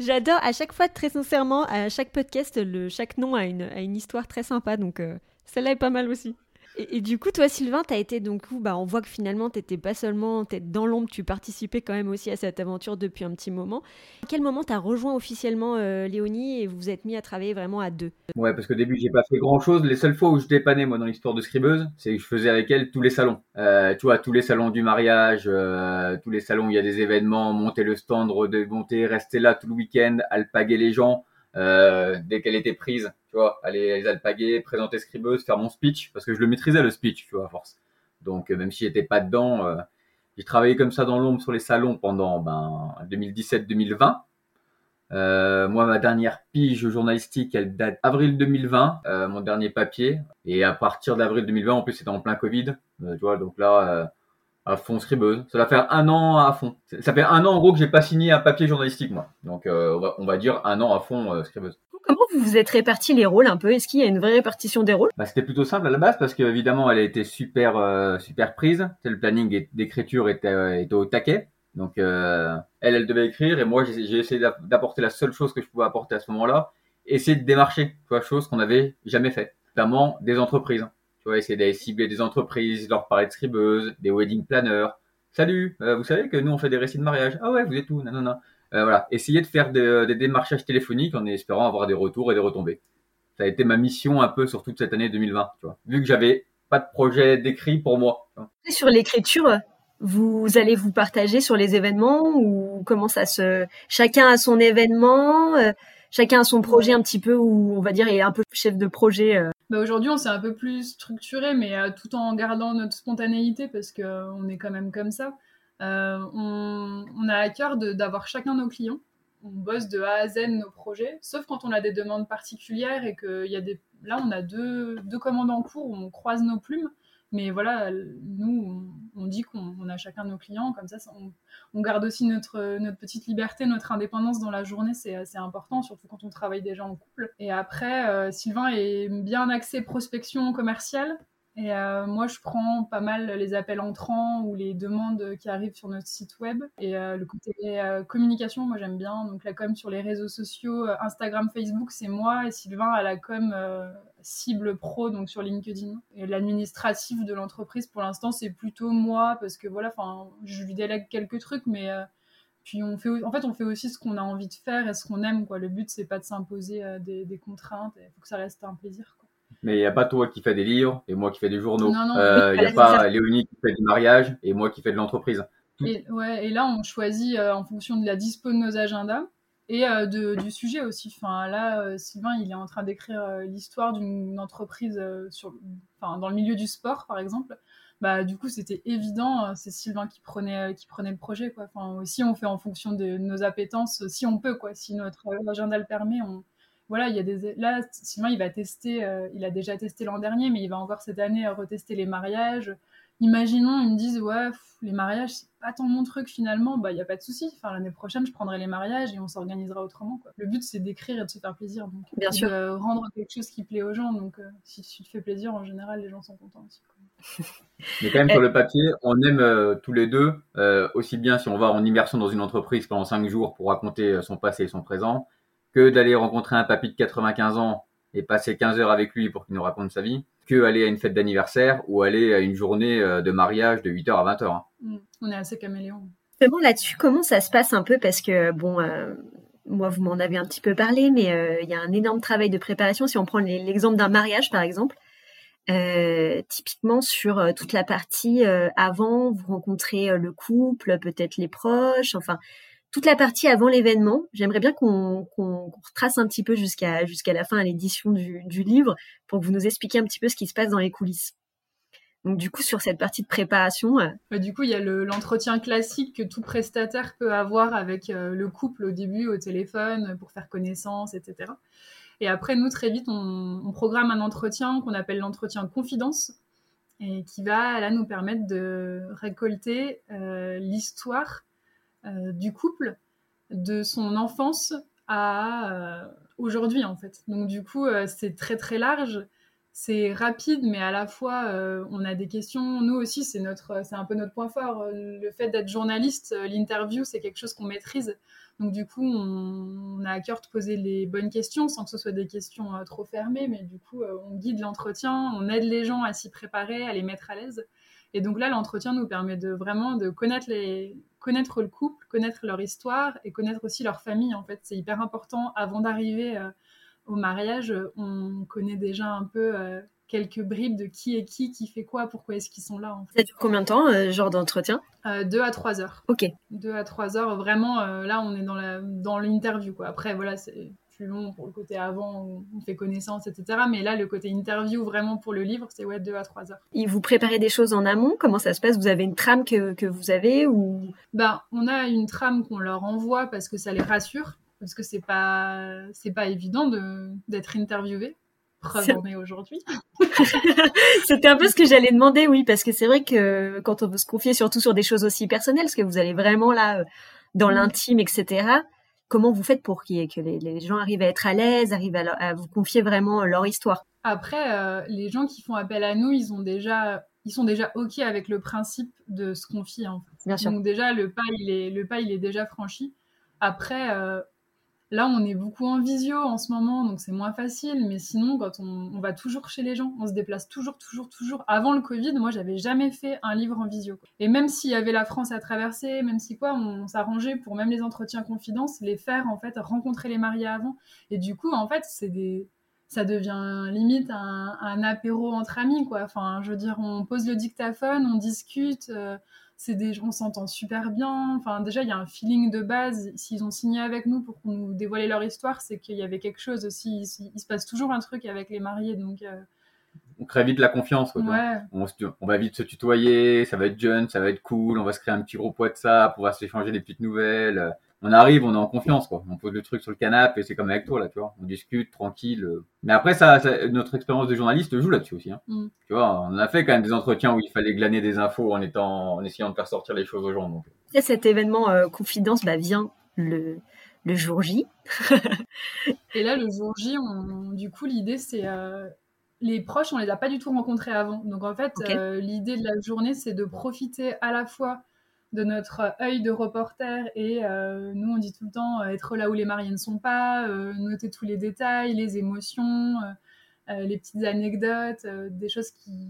J'adore à chaque fois, très sincèrement, à chaque podcast, le, chaque nom a une, a une histoire très sympa. Donc, euh, celle-là est pas mal aussi. Et, du coup, toi, Sylvain, tu été donc bah, on voit que finalement, tu n'étais pas seulement tête dans l'ombre, tu participais quand même aussi à cette aventure depuis un petit moment. À quel moment tu as rejoint officiellement euh, Léonie et vous vous êtes mis à travailler vraiment à deux? Ouais, parce qu'au début, j'ai pas fait grand chose. Les seules fois où je dépannais, moi, dans l'histoire de Scribeuse, c'est que je faisais avec elle tous les salons. Euh, tu vois, tous les salons du mariage, euh, tous les salons où il y a des événements, monter le stand, remonter, rester là tout le week-end, alpaguer les gens. Euh, dès qu'elle était prise, tu vois, aller les alpaguer, présenter Scribeuse, faire mon speech, parce que je le maîtrisais le speech, tu vois, à force. Donc euh, même si j'étais pas dedans, euh, j'ai travaillé comme ça dans l'ombre sur les salons pendant ben, 2017-2020. Euh, moi, ma dernière pige journalistique, elle date avril 2020, euh, mon dernier papier. Et à partir d'avril 2020, en plus, c'était en plein Covid. tu vois, donc là, à fond scribeuse. Ça va faire un an à fond. Ça fait un an en gros que j'ai pas signé un papier journalistique moi. Donc euh, on, va, dire un an à fond euh, scribeuse. Vous êtes répartis les rôles un peu Est-ce qu'il y a une vraie répartition des rôles? Bah, C'était plutôt simple à la base parce qu'évidemment elle a été super euh, super prise. Le planning d'écriture était, était au taquet. Donc elle, elle devait écrire et moi j'ai essayé d'apporter la seule chose que je pouvais apporter à ce moment-là, essayer de démarcher, tu vois, chose qu'on n'avait jamais fait, notamment des entreprises essayer d'aller cibler des entreprises, leur parler de scribeuses, des wedding planners. Salut, euh, vous savez que nous on fait des récits de mariage. Ah ouais, vous êtes où? Non, non, non. Euh, voilà, essayer de faire des démarchages téléphoniques en espérant avoir des retours et des retombées. Ça a été ma mission un peu sur toute cette année 2020, tu vois. Vu que j'avais pas de projet d'écrit pour moi. Sur l'écriture, vous allez vous partager sur les événements ou comment ça se chacun a son événement euh, chacun a son projet un petit peu où on va dire est un peu chef de projet bah aujourd'hui, on s'est un peu plus structuré, mais euh, tout en gardant notre spontanéité parce qu'on euh, est quand même comme ça. Euh, on, a à cœur d'avoir chacun nos clients. On bosse de A à Z nos projets, sauf quand on a des demandes particulières et que y a des. Là, on a deux, deux commandes en cours où on croise nos plumes. Mais voilà, nous, on, dit qu'on a chacun nos clients, comme ça, on, garde aussi notre, notre petite liberté, notre indépendance dans la journée, c'est assez important, surtout quand on travaille déjà en couple. Et après, euh, Sylvain est bien axé prospection commerciale. Et euh, moi, je prends pas mal les appels entrants ou les demandes qui arrivent sur notre site web. Et euh, le côté euh, communication, moi, j'aime bien. Donc, la com sur les réseaux sociaux, Instagram, Facebook, c'est moi. Et Sylvain a la com cible pro, donc sur LinkedIn. Et l'administratif de l'entreprise, pour l'instant, c'est plutôt moi parce que voilà, je lui délègue quelques trucs, mais puis on fait, en fait, on fait aussi ce qu'on a envie de faire et ce qu'on aime. Le but, c'est pas de s'imposer des, contraintes. Il faut que ça reste un plaisir. Mais il n'y a pas toi qui fais des livres et moi qui fais des journaux. Euh, il n'y a pas Léonie qui fait du mariage et moi qui fais de l'entreprise. Et, ouais, et là, on choisit euh, en fonction de la dispo de nos agendas et euh, de, du sujet aussi. Enfin, là, Sylvain, il est en train d'écrire l'histoire d'une entreprise sur, enfin, dans le milieu du sport, par exemple. Bah, du coup, c'était évident, c'est Sylvain qui prenait, qui prenait le projet. Quoi. Enfin, aussi, on fait en fonction de nos appétences, si on peut, quoi. si notre agenda le permet, on, voilà, il y a des là Sylvain il va tester, euh, il a déjà testé l'an dernier, mais il va encore cette année retester les mariages. imaginons, ils me disent, ouais, les mariages, c'est pas tant mon truc finalement, bah, il n'y a pas de souci. Enfin, l'année prochaine, je prendrai les mariages et on s'organisera autrement. Quoi. Le but, c'est d'écrire et de se faire plaisir. Donc, Bien sûr. De rendre quelque chose qui plaît aux gens. Donc, euh, si tu te fais plaisir, en général, les gens sont contents aussi. Mais quand même, sur le papier, on aime euh, tous les deux, euh, aussi bien si on va en immersion dans une entreprise pendant 5 jours pour raconter son passé et son présent, que d'aller rencontrer un papy de 95 ans et passer 15 heures avec lui pour qu'il nous raconte sa vie que aller à une fête d'anniversaire ou aller à une journée euh, de mariage de 8h à 20h. Hein. Mm. On est assez caméléon. Bon, là-dessus, comment ça se passe un peu? Parce que, bon, euh, moi, vous m'en avez un petit peu parlé, mais euh, il y a un énorme travail de préparation. Si on prend l'exemple d'un mariage, par exemple, typiquement sur toute la partie avant, vous rencontrez le couple, peut-être les proches, enfin, toute la partie avant l'événement. J'aimerais bien qu'on retrace un petit peu jusqu'à la fin à l'édition du, livre pour que vous nous expliquiez un petit peu ce qui se passe dans les coulisses. Donc du coup sur cette partie de préparation. Euh, du coup il y a l'entretien classique que tout prestataire peut avoir avec euh, le couple au début au téléphone pour faire connaissance, etc. Et après nous très vite on, programme un entretien qu'on appelle l'entretien confidence et qui va là nous permettre de récolter euh, l'histoire du couple de son enfance à euh, aujourd'hui en fait. Donc du coup euh, c'est très très large, c'est rapide mais à la fois on a des questions. Nous aussi c'est notre c'est un peu notre point fort. Le fait d'être journaliste, l'interview c'est quelque chose qu'on maîtrise. Donc du coup on, a à cœur de poser les bonnes questions sans que ce soit des questions trop fermées, mais du coup on guide l'entretien, on aide les gens à s'y préparer, à les mettre à l'aise. Et donc là, l'entretien nous permet de vraiment de connaître les, connaître le couple, connaître leur histoire et connaître aussi leur famille. En fait, c'est hyper important. Avant d'arriver euh, au mariage, on connaît déjà un peu euh, quelques bribes de qui est qui, qui fait quoi, pourquoi est-ce qu'ils sont là. En fait. Ça dure combien de temps, euh, genre d'entretien? Deux à trois heures. Ok. Deux à trois heures. Vraiment, là, on est dans l'interview. Quoi. Après, voilà, c'est plus long pour le côté avant où on fait connaissance, etc. Mais là, le côté interview vraiment pour le livre, c'est ouais, deux à trois heures. Et vous préparez des choses en amont? Comment ça se passe? Vous avez une trame que, que vous avez ou? Ben, on a une trame qu'on leur envoie parce que ça les rassure, parce que c'est pas c'est pas évident de d'être interviewé. Preuve en est aujourd'hui. C'était un peu ce que j'allais demander, oui, parce que c'est vrai que quand on veut se confier surtout sur des choses aussi personnelles, parce que vous allez vraiment là euh, dans l'intime, etc comment vous faites pour que les, gens arrivent à être à l'aise, arrivent à, vous confier vraiment leur histoire? Après, euh, les gens qui font appel à nous, ils ont déjà ils sont déjà ok avec le principe de se confier en fait. Bien sûr. Donc déjà le pas il est le pas il est déjà franchi. Après euh, Là, on est beaucoup en visio en ce moment, donc c'est moins facile. Mais sinon, quand on, va toujours chez les gens, on se déplace toujours, toujours, toujours. Avant le Covid, moi, j'avais jamais fait un livre en visio. Et même s'il y avait la France à traverser, même si quoi, on s'arrangeait pour même les entretiens confidences, les faire en fait, rencontrer les mariés avant. Et du coup, en fait, c'est des, ça devient limite un, apéro entre amis, quoi. Enfin, je veux dire, on pose le dictaphone, on discute. Euh, c'est des gens s'entend super bien. Enfin, déjà, il y a un feeling de base. S'ils ont signé avec nous pour qu'on nous dévoile leur histoire, c'est qu'il y avait quelque chose aussi. Il, se passe toujours un truc avec les mariés, donc. Euh, on crée vite la confiance. on, va vite se tutoyer, ça va être jeune, ça va être cool, on va se créer un petit groupe WhatsApp, on va s'échanger des petites nouvelles on arrive, on est en confiance, quoi. On pose le truc sur le canapé, c'est comme avec toi, là, tu vois. On discute tranquille. Mais après, ça, notre expérience de journaliste joue là-dessus aussi. Hein. Mm. Tu vois, on a fait quand même des entretiens où il fallait glaner des infos en étant, en essayant de faire sortir les choses aux gens. Donc. Et cet événement euh, confidence bah, vient le, le jour J. Et là, le jour J, du coup, l'idée, c'est euh, les proches, on les a pas du tout rencontrés avant. Donc en fait, euh, l'idée de la journée, c'est de profiter à la fois de notre œil de reporter et euh, nous on dit tout le temps euh, être là où les mariés ne sont pas, euh, noter tous les détails, les émotions, les petites anecdotes, des choses qui,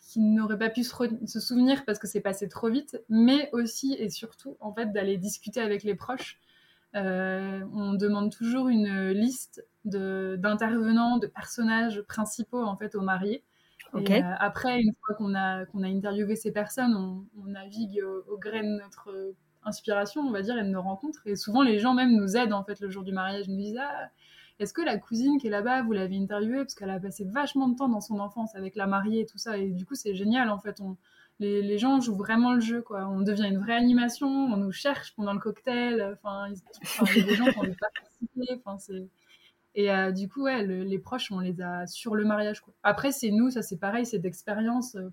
qui n'auraient pas pu se, souvenir parce que c'est passé trop vite, mais aussi et surtout en fait d'aller discuter avec les proches. on demande toujours une liste d'intervenants, de, personnages principaux en fait aux mariés euh, après, une fois qu'on a, interviewé ces personnes, on, navigue au, gré de notre inspiration, on va dire, et de nos rencontres. Et souvent, les gens même nous aident, en fait, le jour du mariage. Ils nous disent ah, est-ce que la cousine qui est là-bas, vous l'avez interviewée? Parce qu'elle a passé vachement de temps dans son enfance avec la mariée et tout ça. Et du coup, c'est génial, en fait. Les, les, gens jouent vraiment le jeu. On devient une vraie animation, on nous cherche pendant le cocktail. Enfin, des gens qui ont participer. Enfin, c'est et euh, du coup, ouais, les proches, on les a sur le mariage. Quoi. Après, c'est nous, ça c'est pareil, c'est d'expérience. Euh,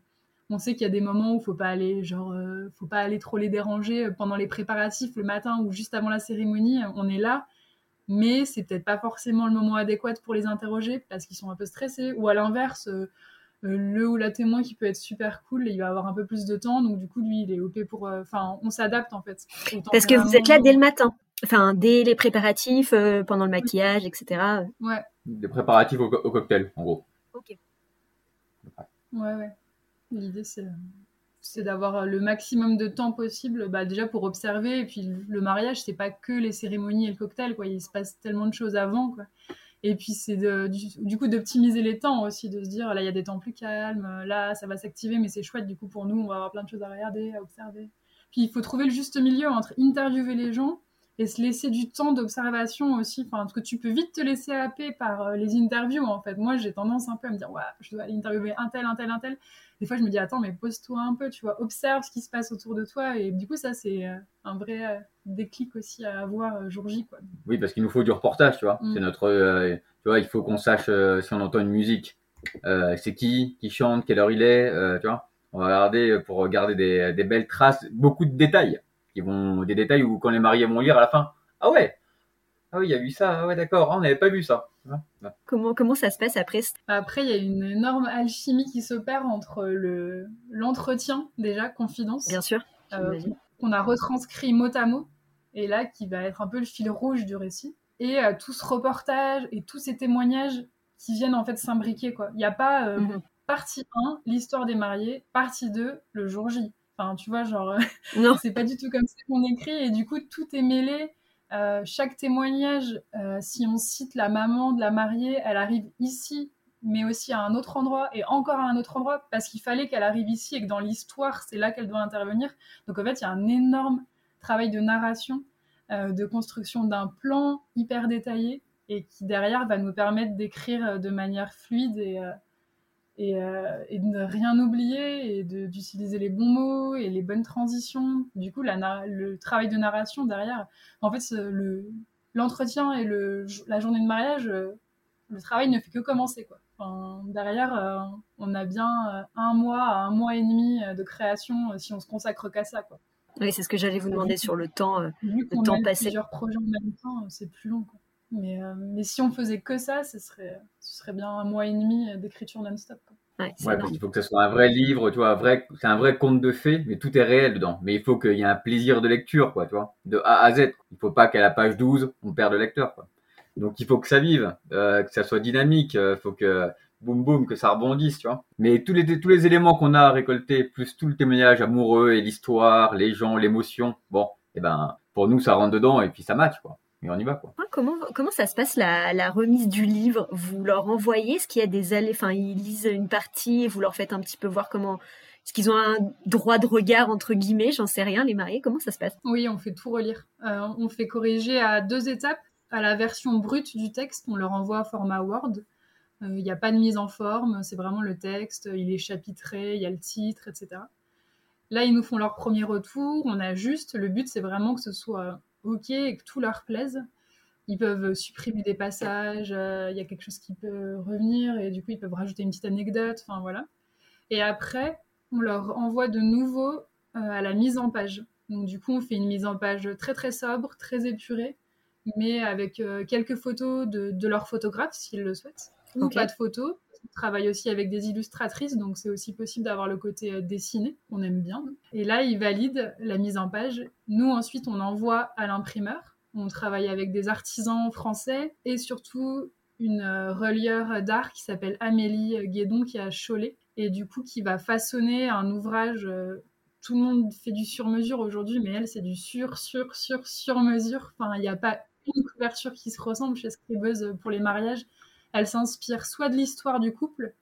On sait qu'il y a des moments où faut pas aller, genre, faut pas aller trop les déranger pendant les préparatifs le matin ou juste avant la cérémonie. On est là, mais c'est peut-être pas forcément le moment adéquat pour les interroger parce qu'ils sont un peu stressés. Ou à l'inverse, le ou la témoin qui peut être super cool, il va avoir un peu plus de temps, donc du coup lui il est op pour. Enfin, on s'adapte en fait. Parce que vous êtes là dès le matin. Enfin, dès les préparatifs, euh, pendant le maquillage, etc. Ouais. Des préparatifs au, cocktail, en gros. Ok. Ouais, ouais. L'idée, c'est, c'est d'avoir le maximum de temps possible, bah, déjà pour observer. Et puis, le mariage, c'est pas que les cérémonies et le cocktail, quoi. Il se passe tellement de choses avant, quoi. Et puis, c'est de, du, coup d'optimiser les temps aussi, de se dire, là, il y a des temps plus calmes, là, ça va s'activer, mais c'est chouette, du coup, pour nous, on va avoir plein de choses à regarder, à observer. Puis, il faut trouver le juste milieu entre interviewer les gens et se laisser du temps d'observation aussi. Enfin, parce que tu peux vite te laisser happer par euh, les interviews, en fait. Moi, j'ai tendance un peu à me dire, ouais, je dois aller interviewer un tel, un tel, un tel. Des fois, je me dis, attends, mais pose-toi un peu, tu vois, observe ce qui se passe autour de toi. Et du coup, ça, c'est euh, un vrai euh, déclic aussi à avoir jour J, quoi. Oui, parce qu'il nous faut du reportage, tu vois. Mm. C'est notre, tu vois, il faut qu'on sache si on entend une musique, c'est qui, qui chante, quelle heure il est, tu vois. On va regarder pour garder des, des belles traces, beaucoup de détails qui vont des détails où quand les mariés vont lire à la fin, ah ouais, ah oui, il y a eu ça, ah ouais d'accord, ah, on n'avait pas vu ça. Comment, comment ça se passe après Après, il y a une énorme alchimie qui s'opère entre le l'entretien déjà, confidence. Bien sûr. Euh, qu'on a retranscrit mot à mot, et là qui va être un peu le fil rouge du récit. Et euh, tout ce reportage et tous ces témoignages qui viennent en fait s'imbriquer. quoi. Il n'y a pas euh, mhm. partie 1, l'histoire des mariés, partie 2, le jour J. Enfin, tu vois, genre, non. c'est pas du tout comme ça qu'on écrit et du coup, tout est mêlé. Euh, chaque témoignage, euh, si on cite la maman de la mariée, elle arrive ici, mais aussi à un autre endroit et encore à un autre endroit parce qu'il fallait qu'elle arrive ici et que dans l'histoire, c'est là qu'elle doit intervenir. Donc en fait, il y a un énorme travail de narration, euh, de construction d'un plan hyper détaillé et qui derrière va nous permettre d'écrire de manière fluide et euh, et, de ne rien oublier et d'utiliser les bons mots et les bonnes transitions. Du coup, la, le travail de narration derrière, en fait, l'entretien et le, la journée de mariage, euh, le travail ne fait que commencer. Quoi. derrière, euh, on a bien un mois à un mois et demi de création si on se consacre qu'à ça. Quoi. Oui, c'est ce que j'allais vous demander sur le temps, Vu le temps passé. plusieurs projets en même temps, c'est plus long. Quoi. Mais, euh, mais si on faisait que ça, ce serait, ce serait bien un mois et demi d'écriture non-stop. Ouais, parce qu'il faut que ce soit un vrai livre, tu vois, vrai, c'est un vrai conte de fées, mais tout est réel dedans. Mais il faut qu'il y ait un plaisir de lecture, quoi, tu vois, de A à Z. Il faut pas qu'à la page 12, on perde le lecteur, quoi. Donc il faut que ça vive, euh, que ça soit dynamique, il euh, faut que boum boum, que ça rebondisse, tu vois. Mais tous les, tous les éléments qu'on a récoltés, plus tout le témoignage amoureux et l'histoire, les gens, l'émotion, bon, et eh ben, pour nous, ça rentre dedans et puis ça match, quoi et on y va quoi. Comment comment ça se passe la, remise du livre? Vous leur envoyez ce qu'il y a des allées, enfin ils lisent une partie et vous leur faites un petit peu voir comment est-ce qu'ils ont un droit de regard entre guillemets J'en sais rien. Les mariés, comment ça se passe? Oui, on fait tout relire. Euh, on fait corriger à deux étapes. À la version brute du texte, on leur envoie format Word. Euh, il n'y a pas de mise en forme, c'est vraiment le texte, il est chapitré, il y a le titre, etc. Là, ils nous font leur premier retour, on ajuste. Le but, c'est vraiment que ce soit ok et que tout leur plaise, ils peuvent supprimer des passages, euh, il y a quelque chose qui peut revenir et du coup ils peuvent rajouter une petite anecdote, enfin voilà. Et après, on leur envoie de nouveau euh, à la mise en page. Donc du coup, on fait une mise en page très très sobre, très épurée, mais avec euh, quelques photos de, de leur photographe s'ils le souhaitent, ou pas de photos. Travaille aussi avec des illustratrices, donc c'est aussi possible d'avoir le côté dessiné, qu'on aime bien. Et là, ils valident la mise en page. Nous, ensuite, on envoie à l'imprimeur. On travaille avec des artisans français et surtout une euh, relieur d'art qui s'appelle Amélie Guédon qui est à Cholet et du coup qui va façonner un ouvrage. Euh, tout le monde fait du sur-mesure aujourd'hui, mais elle, c'est du sur, sur, sur, sur-mesure. Enfin, il n'y a pas une couverture qui se ressemble chez Scribeuse pour les mariages elle s'inspire soit de l'histoire du couple,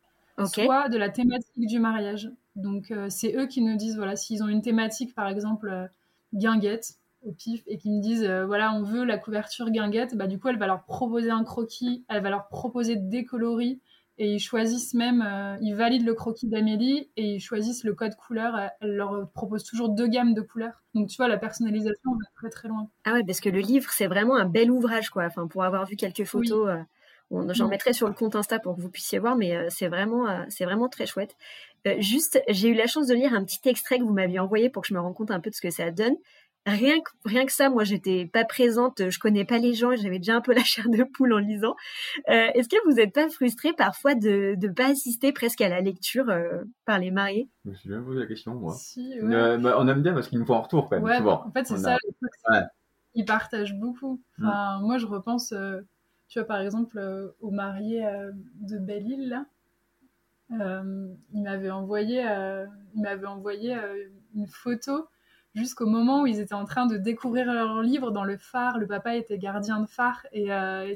soit de la thématique du mariage. Donc euh, c'est eux qui nous disent, voilà, s'ils ont une thématique, par exemple, euh, guinguette, au pif, et qui me disent, euh, voilà, on veut la couverture guinguette, bah du coup, elle va leur proposer un croquis, elle va leur proposer des coloris, et ils choisissent même, ils valident le croquis d'Amélie, et ils choisissent le code couleur, elle leur propose toujours deux gammes de couleurs. Donc tu vois, la personnalisation va très très loin. Ah ouais, parce que le livre, c'est vraiment un bel ouvrage, quoi. Enfin, pour avoir vu quelques photos... J'en mm. mettrai sur le compte Insta pour que vous puissiez voir, mais euh, c'est vraiment, euh, c'est vraiment très chouette. Euh, juste, j'ai eu la chance de lire un petit extrait que vous m'aviez envoyé pour que je me rende compte un peu de ce que ça donne. Rien que, rien que ça, moi, j'étais pas présente, je connais pas les gens, j'avais déjà un peu la chair de poule en lisant. Est-ce que vous n'êtes pas frustré parfois de ne pas assister presque à la lecture par les mariés? Je me suis bien posé la question, moi. Bah, on aime bien parce qu'ils nous font en retour, quand même. Ouais, en fait, c'est ça. Ils partagent beaucoup. Mm. Moi, je repense tu vois, par exemple, euh, au marié euh, de Belle-Île, là, euh, il m'avait envoyé, il m'avait envoyé une photo jusqu'au moment où ils étaient en train de découvrir leur livre dans le phare. Le papa était gardien de phare et,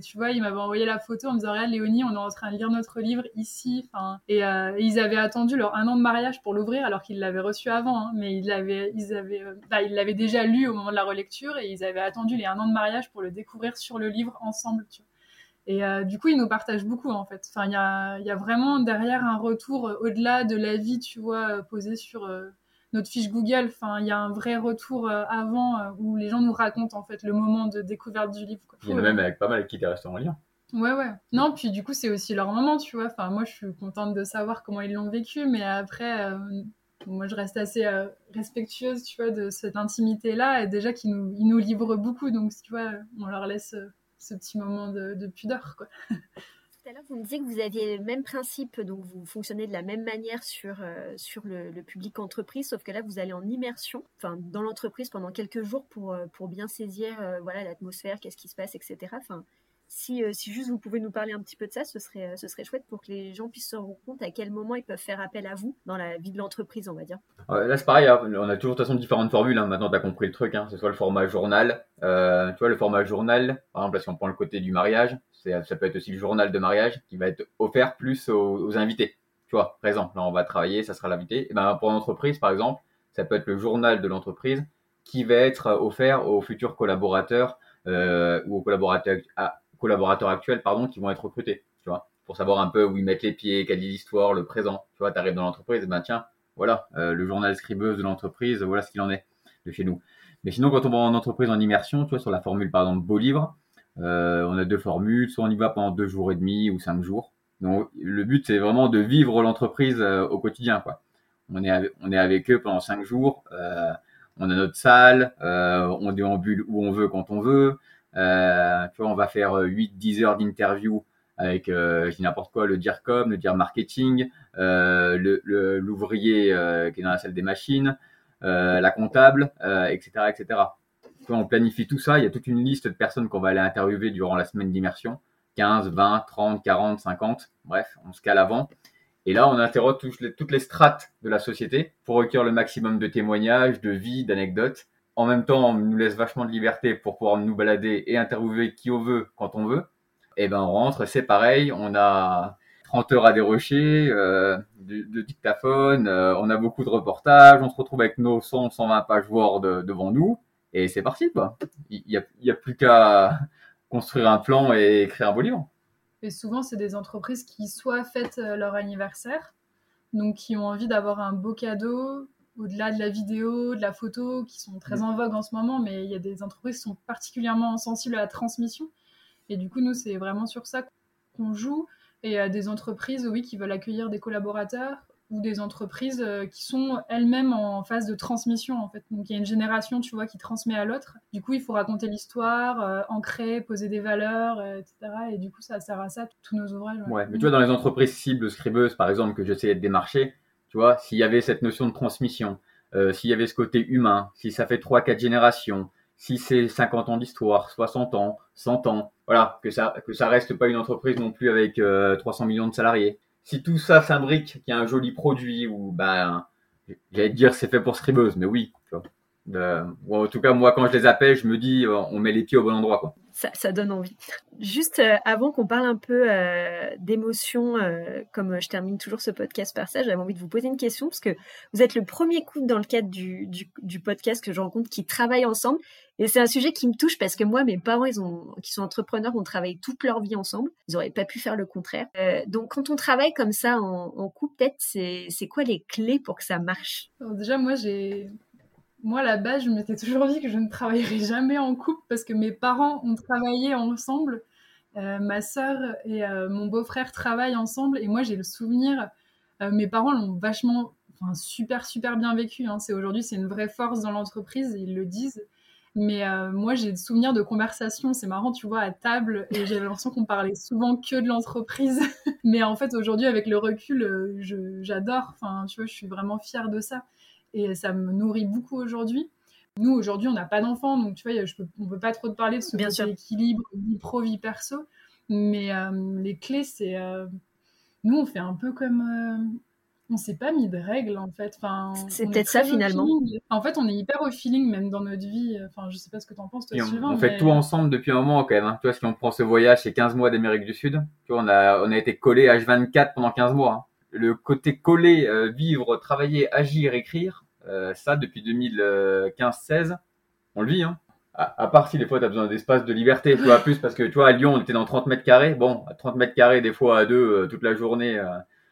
tu vois, il m'avait envoyé la photo en me disant Regarde, Léonie, on est en train de lire notre livre ici. Et, ils avaient attendu leur un an de mariage pour l'ouvrir alors qu'ils l'avaient reçu avant, hein. mais ils l'avaient, ils avaient, bah, ils l'avaient déjà lu au moment de la relecture et ils avaient attendu les un an de mariage pour le découvrir sur le livre ensemble. Et euh, du coup, ils nous partagent beaucoup en fait. Enfin, il y a, y a, vraiment derrière un retour euh, au-delà de la vie, tu vois, euh, posé sur notre fiche Google. Enfin, il y a un vrai retour avant où les gens nous racontent en fait le moment de découverte du livre. Il y en a même avec pas mal qui t'es resté en lien. Ouais, ouais. Non, puis du coup, c'est aussi leur moment, tu vois. Enfin, moi, je suis contente de savoir comment ils l'ont vécu, mais après, moi, je reste assez respectueuse, tu vois, de cette intimité-là, et déjà qu'ils nous, ils nous livrent beaucoup, donc, tu vois, on leur laisse ce petit moment de, pudeur. Quoi. Tout à l'heure, vous me disiez que vous aviez le même principe, donc vous fonctionnez de la même manière sur, euh, sur le, public entreprise, sauf que là, vous allez en immersion, enfin, dans l'entreprise pendant quelques jours pour, euh, pour bien saisir euh, voilà l'atmosphère, qu'est-ce qui se passe, etc. Enfin, si, euh, si, juste vous pouvez nous parler un petit peu de ça, ce serait, euh, ce serait chouette pour que les gens puissent se rendre compte à quel moment ils peuvent faire appel à vous dans la vie de l'entreprise, on va dire. là, c'est pareil, hein. on a toujours de toute façon différentes formules. Hein. Maintenant, tu as compris le truc. Hein. Ce soit le format journal. Euh, tu vois, le format journal, par exemple, si on prend le côté du mariage, ça peut être aussi le journal de mariage qui va être offert plus aux, invités. Tu vois, exemple, là, on va travailler, ça sera l'invité. Et ben, pour l'entreprise, par exemple, ça peut être le journal de l'entreprise qui va être offert aux futurs collaborateurs ou aux collaborateurs collaborateurs actuels pardon, qui vont être recrutés, tu vois, pour savoir un peu où ils mettent les pieds, quelle est l'histoire, le présent. Tu vois, tu arrives dans l'entreprise, ben tiens, voilà, euh, le journal scribeuse de l'entreprise, voilà ce qu'il en est de chez nous. Mais sinon, quand on va en entreprise en immersion, tu vois, sur la formule par exemple beau livre, euh, on a deux formules, soit on y va pendant deux jours et demi ou cinq jours. Donc le but c'est vraiment de vivre l'entreprise euh, au quotidien, quoi. On est avec, on est avec eux pendant cinq jours. on a notre salle, on déambule où on veut quand on veut. Euh, on va faire 8-10 euh, heures d'interview avec euh, n'importe quoi, le DIRCOM, le DIR marketing, l'ouvrier qui est dans la salle des machines, la comptable, etc., etc. on planifie tout ça, il y a toute une liste de personnes qu'on va aller interviewer durant la semaine d'immersion, 15, 20, 30, 40, 50, bref, on se cale avant. Et là, on interroge toutes les, strates de la société pour recueillir le maximum de témoignages, de vie, d'anecdotes en même temps, on nous laisse vachement de liberté pour pouvoir nous balader et interviewer qui on veut quand on veut. Et eh ben on rentre, c'est pareil, on a 30 heures à dérocher, euh, de, dictaphone, euh, on a beaucoup de reportages, on se retrouve avec nos 100, 120 pages Word devant nous, et c'est parti quoi. Il n'y a, y a plus qu'à construire un plan et écrire un beau livre. Et souvent, c'est des entreprises qui soit fêtent euh, leur anniversaire, donc qui ont envie d'avoir un beau cadeau, au-delà de la vidéo, de la photo, qui sont très en vogue en ce moment, mais il y a des entreprises qui sont particulièrement sensibles à la transmission. Et du coup, nous, c'est vraiment sur ça qu'on joue. Et il y a des entreprises, oui, qui veulent accueillir des collaborateurs ou des entreprises euh, qui sont elles-mêmes en phase de transmission, en fait. Donc, il y a une génération, tu vois, qui transmet à l'autre. Du coup, il faut raconter l'histoire, euh, ancrer, poser des valeurs, euh, etc. Et du coup, ça sert à ça, tous nos ouvrages. Ouais, mais tu vois, dans les entreprises cibles scribeuses, par exemple, que j'essayais de démarcher, tu vois, s'il y avait cette notion de transmission, euh, s'il y avait ce côté humain, si ça fait 3-4 générations, si c'est 50 ans d'histoire, 60 ans, 100 ans, voilà, que ça que ça reste pas une entreprise non plus avec 300 euh, millions de salariés. Si tout ça s'imbrique, qu'il y a un joli produit ou ben j'allais dire c'est fait pour scribeuse, mais oui, tu vois. Euh, en tout cas, moi, quand je les appelle, je me dis, on met les pieds au bon endroit. Quoi ça, donne envie. Juste euh, avant qu'on parle un peu euh, d'émotion, euh, comme je termine toujours ce podcast par ça, j'avais envie de vous poser une question parce que vous êtes le premier couple dans le cadre du, du, podcast que je rencontre qui travaille ensemble. Et c'est un sujet qui me touche parce que moi, mes parents, ils ont, qui sont entrepreneurs, ont travaillé toute leur vie ensemble. Ils n'auraient pas pu faire le contraire. donc, quand on travaille comme ça en, en couple, peut-être, c'est quoi les clés pour que ça marche? Déjà, moi, j'ai moi, à la base, je m'étais toujours dit que je ne travaillerais jamais en couple parce que mes parents ont travaillé ensemble ma sœur et mon beau-frère travaillent ensemble et moi j'ai le souvenir, mes parents l'ont vachement, enfin super super bien vécu. Hein. C'est aujourd'hui c'est une vraie force dans l'entreprise, ils le disent. Mais euh, moi, j'ai des souvenirs de conversations, c'est marrant, tu vois, à table, et j'avais l'impression qu'on parlait souvent que de l'entreprise. Mais en fait, aujourd'hui, avec le recul, euh, j'adore. Enfin, tu vois, je suis vraiment fière de ça. Et ça me nourrit beaucoup aujourd'hui. Nous, aujourd'hui, on n'a pas d'enfants, donc tu vois, je peux, on peut pas trop te parler de ce Bien équilibre vie pro, vie perso. Mais euh, les clés, c'est. nous, on fait un peu comme on s'est pas mis de règles en fait. Enfin, c'est peut-être ça finalement. En fait, on est hyper au feeling même dans notre vie. Enfin, je sais pas ce que tu en penses toi, on, on fait tout ensemble depuis un moment quand même. Hein. Tu vois, si on prend ce voyage, c'est 15 mois d'Amérique du Sud. Tu vois, on a, on a été collé H24 pendant 15 mois. Hein. Le côté collé, euh, vivre, travailler, agir, écrire, euh, ça depuis 2015-16, on le vit. Hein. À, part si des fois tu as besoin d'espace de liberté, tu vois, plus parce que tu vois, à Lyon, on était dans 30 mètres carrés. Bon, à 30 mètres carrés, des fois à deux, euh, toute la journée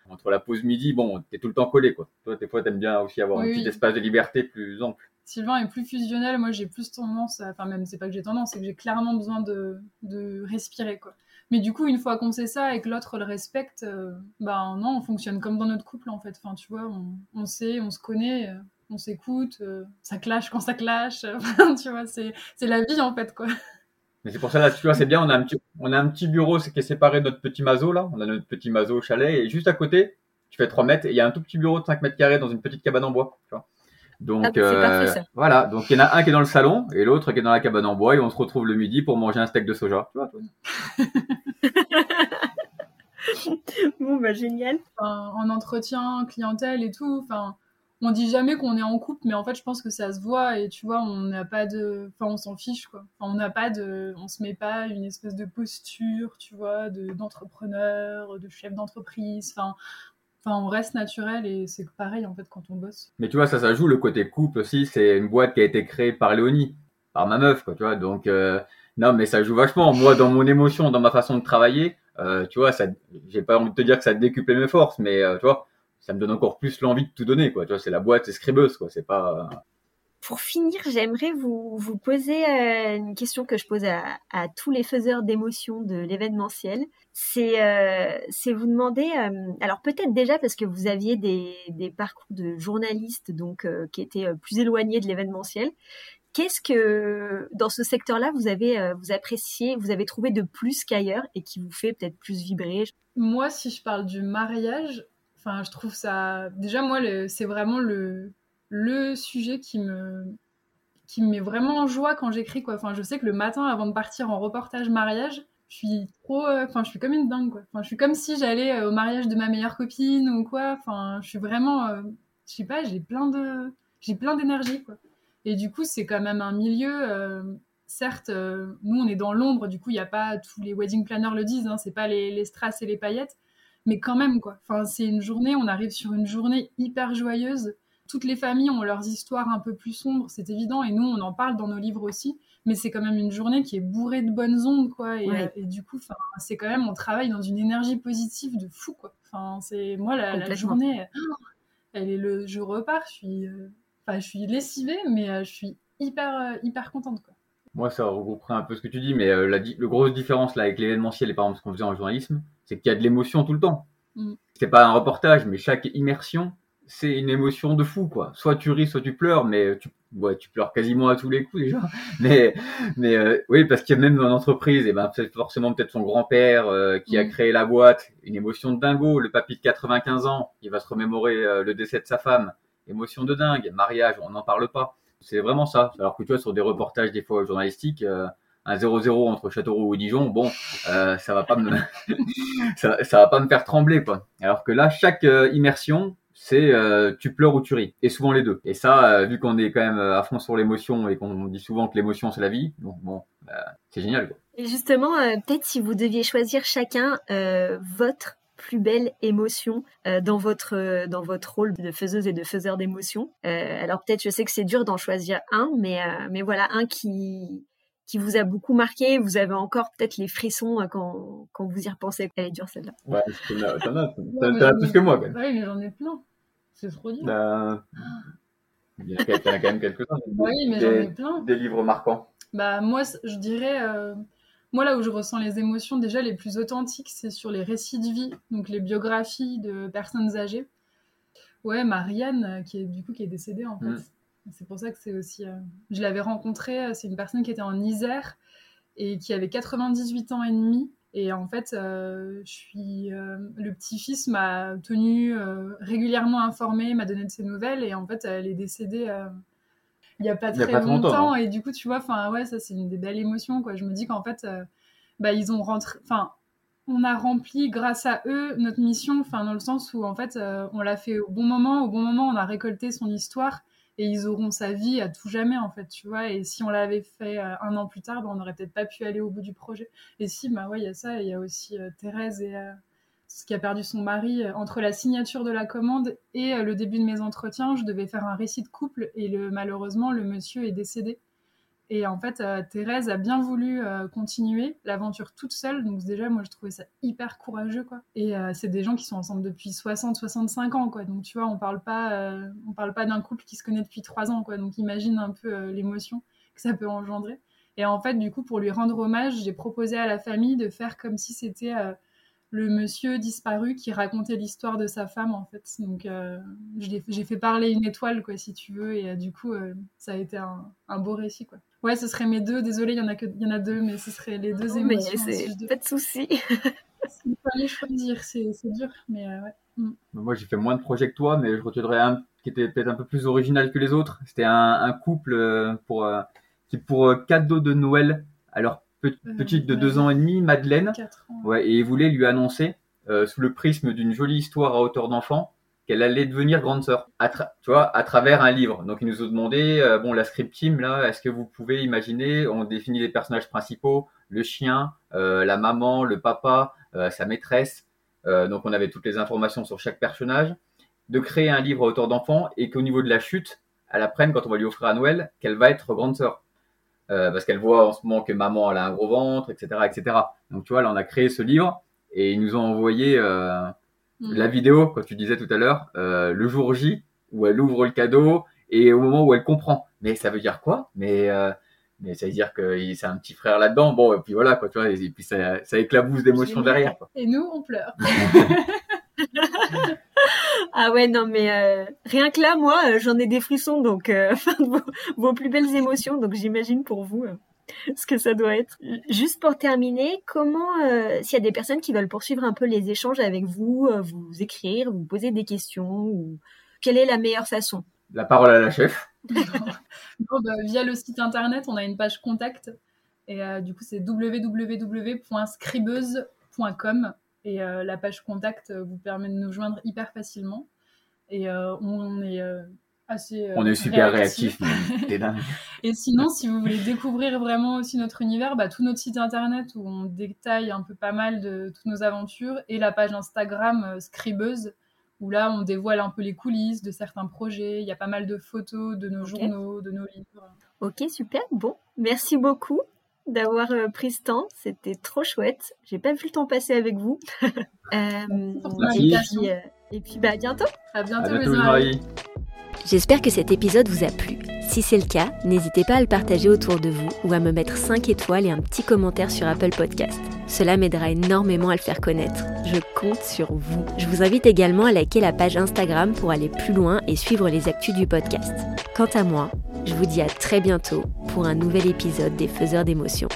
entre la pause midi, bon, t'es tout le temps collé, quoi. Toi, des fois, t'aimes bien aussi avoir un petit espace de liberté plus ample. Sylvain est plus fusionnel. Moi, j'ai plus tendance, enfin, même, c'est pas que j'ai tendance, c'est que j'ai clairement besoin de, de, respirer, quoi. Mais du coup, une fois qu'on sait ça et que l'autre le respecte, euh, ben non, on fonctionne comme dans notre couple, en fait. Enfin, tu vois, on, on sait, on se connaît, euh, on s'écoute, euh, ça clash quand ça clash. tu vois, c'est la vie, en fait, quoi. Mais c'est pour ça, là, tu vois, c'est bien, on a un petit, on a un petit bureau qui est séparé de notre petit mazo, là. On a notre petit mazo au chalet, et juste à côté, tu fais 3 mètres, et il y a un tout petit bureau de 5 mètres carrés dans une petite cabane en bois, tu vois. Donc, ah, euh, voilà. Donc, il y en a un qui est dans le salon, et l'autre qui est dans la cabane en bois, et on se retrouve le midi pour manger un steak de soja, tu vois, bon, bah, génial. en entretien, clientèle et tout, enfin, on dit jamais qu'on est en couple, mais en fait, je pense que ça se voit et tu vois, on n'a pas de, enfin, on s'en fiche quoi. on n'a pas de, on se met pas une espèce de posture, tu vois, de d'entrepreneur, de chef d'entreprise. Enfin, enfin, on reste naturel et c'est pareil en fait quand on bosse. Mais tu vois, ça, ça joue le côté couple aussi. C'est une boîte qui a été créée par Léonie, par ma meuf, quoi. Tu vois, donc euh, non, mais ça joue vachement. Moi, dans mon émotion, dans ma façon de travailler, euh, tu vois, ça, j'ai pas envie de te dire que ça décuple mes forces, mais euh, tu vois ça me donne encore plus l'envie de tout donner, quoi. Tu vois, c'est la boîte, c'est scribeuse, quoi. C'est pas. Pour finir, j'aimerais vous, vous poser euh, une question que je pose à, à tous les faiseurs d'émotions de l'événementiel. C'est euh, vous demander, euh, alors peut-être déjà parce que vous aviez des, des parcours de journalistes donc euh, qui étaient plus éloignés de l'événementiel. Qu'est-ce que dans ce secteur-là vous avez vous appréciez, vous avez trouvé de plus qu'ailleurs et qui vous fait peut-être plus vibrer? Moi, si je parle du mariage, Enfin, je trouve ça. Déjà, moi, c'est vraiment le, le sujet qui me, qui me met vraiment en joie quand j'écris. Quoi. Enfin, je sais que le matin, avant de partir en reportage mariage, je suis trop. Euh, enfin, je suis comme une dingue. Quoi. Enfin, je suis comme si j'allais euh, au mariage de ma meilleure copine ou quoi. Enfin, je suis vraiment. Euh, je sais pas, j'ai plein de. J'ai plein d'énergie, quoi. Et du coup, c'est quand même un milieu. certes, nous, on est dans l'ombre, du coup, il n'y a pas tous les wedding planners le disent, hein, c'est pas les, les strass et les paillettes mais quand même quoi. Enfin, c'est une journée, on arrive sur une journée hyper joyeuse. Toutes les familles ont leurs histoires un peu plus sombres, c'est évident, et nous on en parle dans nos livres aussi. Mais c'est quand même une journée qui est bourrée de bonnes ondes, quoi. Et, du coup, c'est quand même, on travaille dans une énergie positive de fou, quoi. Enfin, c'est moi la, journée, elle est le, je repars, je suis, euh, je suis lessivée, mais euh, je suis hyper, euh, hyper contente, quoi. Moi, ça regrouperait un peu ce que tu dis, mais la, le grosse différence là avec l'événementiel et par exemple ce qu'on faisait en journalisme, c'est qu'il y a de l'émotion tout le temps. Mm. C'est pas un reportage, mais chaque immersion, c'est une émotion de fou, quoi. Soit tu ris, soit tu pleures, mais tu, ouais, tu pleures quasiment à tous les coups déjà. Mais, mais euh, oui, parce qu'il y a même dans l'entreprise, et eh ben forcément peut-être son grand-père euh, qui a mm. créé la boîte, une émotion de dingo. Le papy de 95 ans, il va se remémorer euh, le décès de sa femme, émotion de dingue. Mariage, on n'en parle pas. C'est vraiment ça. Alors que tu vois sur des reportages des fois journalistiques un 0-0 entre Châteauroux et Dijon, bon, euh, ça va pas me, ça, va pas me faire trembler, quoi. Alors que là, chaque euh, immersion, c'est euh, tu pleures ou tu ris, et souvent les deux. Et ça, vu qu'on est quand même à fond sur l'émotion et qu'on dit souvent que l'émotion c'est la vie, bon, bah, c'est génial. Et justement, peut-être si vous deviez choisir chacun votre plus belle émotion dans votre dans votre rôle de faiseuse et de faiseur d'émotions. alors peut-être je sais que c'est dur d'en choisir un, mais mais voilà un qui qui vous a beaucoup marqué Vous avez encore peut-être les frissons euh, quand, quand vous y repensez Elle est dure celle-là. Ouais, t'en as, t'en as, plus que moi quand même. Oui, mais j'en ai plein. C'est trop dur. Bah, il y en a quand même quelques-uns. Oui, mais j'en ai plein. Des livres marquants. Bah, moi, je dirais. Moi, là où je ressens les émotions déjà les plus authentiques, c'est sur les récits de vie, donc les biographies de personnes âgées. Ouais, Marianne, euh, qui est du coup qui est décédée en fait. Mm. C'est pour ça que c'est aussi. Euh, je l'avais rencontrée, euh, c'est une personne qui était en Isère et qui avait 98 ans et demi. Et en fait, je suis, le petit-fils m'a tenu régulièrement informé, m'a donné de ses nouvelles. Et en fait, elle est décédée il n'y a pas très longtemps. Et du coup, tu vois, enfin, ouais, ça, c'est une des belles émotions, quoi. Je me dis qu'en fait, bah, ils ont rentré. Enfin, on a rempli grâce à eux notre mission, enfin dans le sens où en fait euh, on l'a fait au bon moment, au bon moment on a récolté son histoire et ils auront sa vie à tout jamais en fait, tu vois. Et si on l'avait fait euh, un an plus tard, ben, on n'aurait peut-être pas pu aller au bout du projet. Et si, bah ouais, il y a ça, il y a aussi euh, Thérèse et qui a perdu son mari entre la signature de la commande et le début de mes entretiens. Je devais faire un récit de couple et malheureusement le monsieur est décédé. Et en fait, euh, Thérèse a bien voulu euh, continuer l'aventure toute seule. Donc déjà, moi, je trouvais ça hyper courageux, quoi. Et euh, c'est des gens qui sont ensemble depuis 60-65 ans, quoi. Donc tu vois, on parle pas, on parle pas d'un couple qui se connaît depuis 3 ans, quoi. Donc imagine un peu l'émotion que ça peut engendrer. Et en fait, du coup, pour lui rendre hommage, j'ai proposé à la famille de faire comme si c'était le monsieur disparu qui racontait l'histoire de sa femme en fait. Donc j'ai fait parler une étoile quoi si tu veux et du coup ça a été un, un, beau récit quoi. Ouais, ce serait mes deux. Désolée, il y en a que, il y en a deux, mais ce serait les deux émotions. Mais c'est pas de souci. Il fallait choisir, c'est dur, mais euh, ouais. Mm. Moi, j'ai fait moins de projets que toi, mais je retiendrai un qui était peut-être un peu plus original que les autres. C'était un, couple euh, pour euh, qui pour cadeau de Noël à leur petite de deux ans et demi, Madeleine. Ouais, et ils voulaient lui annoncer sous le prisme d'une jolie histoire à hauteur d'enfant qu'elle allait devenir grande sœur, tu vois, à travers un livre. Donc ils nous ont demandé, euh, bon, la script team là, est-ce que vous pouvez imaginer, on définit les personnages principaux, le chien, euh, la maman, le papa, euh, sa maîtresse. donc on avait toutes les informations sur chaque personnage, de créer un livre à hauteur d'enfant et qu'au niveau de la chute, elle apprenne quand on va lui offrir à Noël qu'elle va être grande sœur. Parce qu'elle voit en ce moment que maman elle a un gros ventre, etc., etc. Donc tu vois, là on a créé ce livre et ils nous ont envoyé Mm. La vidéo, quand tu disais tout à l'heure, euh, le jour J, où elle ouvre le cadeau et au moment où elle comprend. Mais ça veut dire quoi? Mais euh, mais ça veut dire que c'est un petit frère là-dedans. Bon, et puis voilà, quoi, tu vois, et puis ça, ça éclabousse d'émotions derrière. Et nous, on pleure. ah ouais, non, mais euh, rien que là, moi, j'en ai des frissons, donc vos, vos, plus belles émotions, donc j'imagine pour vous. ce que ça doit être. Juste pour terminer, comment, euh, s'il y a des personnes qui veulent poursuivre un peu les échanges avec vous, euh, vous écrire, vous poser des questions, ou quelle est la meilleure façon? La parole à la chef. Bah, via le site internet, on a une page contact. Et euh, du coup, c'est www.scribeuse.com. Et la page contact vous permet de nous joindre hyper facilement. Et on est euh, on est super réactifs. et sinon, si vous voulez découvrir vraiment aussi notre univers, bah, tout notre site internet où on détaille un peu pas mal de toutes nos aventures et la page Instagram euh, Scribeuse où là on dévoile un peu les coulisses de certains projets. Il y a pas mal de photos de nos journaux, de nos livres. Ok, super. Bon, merci beaucoup d'avoir euh, pris ce temps. C'était trop chouette. J'ai pas vu le temps passer avec vous. et, puis, bah, à bientôt. À bientôt, J'espère que cet épisode vous a plu. Si c'est le cas, n'hésitez pas à le partager autour de vous ou à me mettre 5 étoiles et un petit commentaire sur Apple Podcast. Cela m'aidera énormément à le faire connaître. Je compte sur vous. Je vous invite également à liker la page Instagram pour aller plus loin et suivre les actus du podcast. Quant à moi, je vous dis à très bientôt pour un nouvel épisode des Faiseurs d'émotions.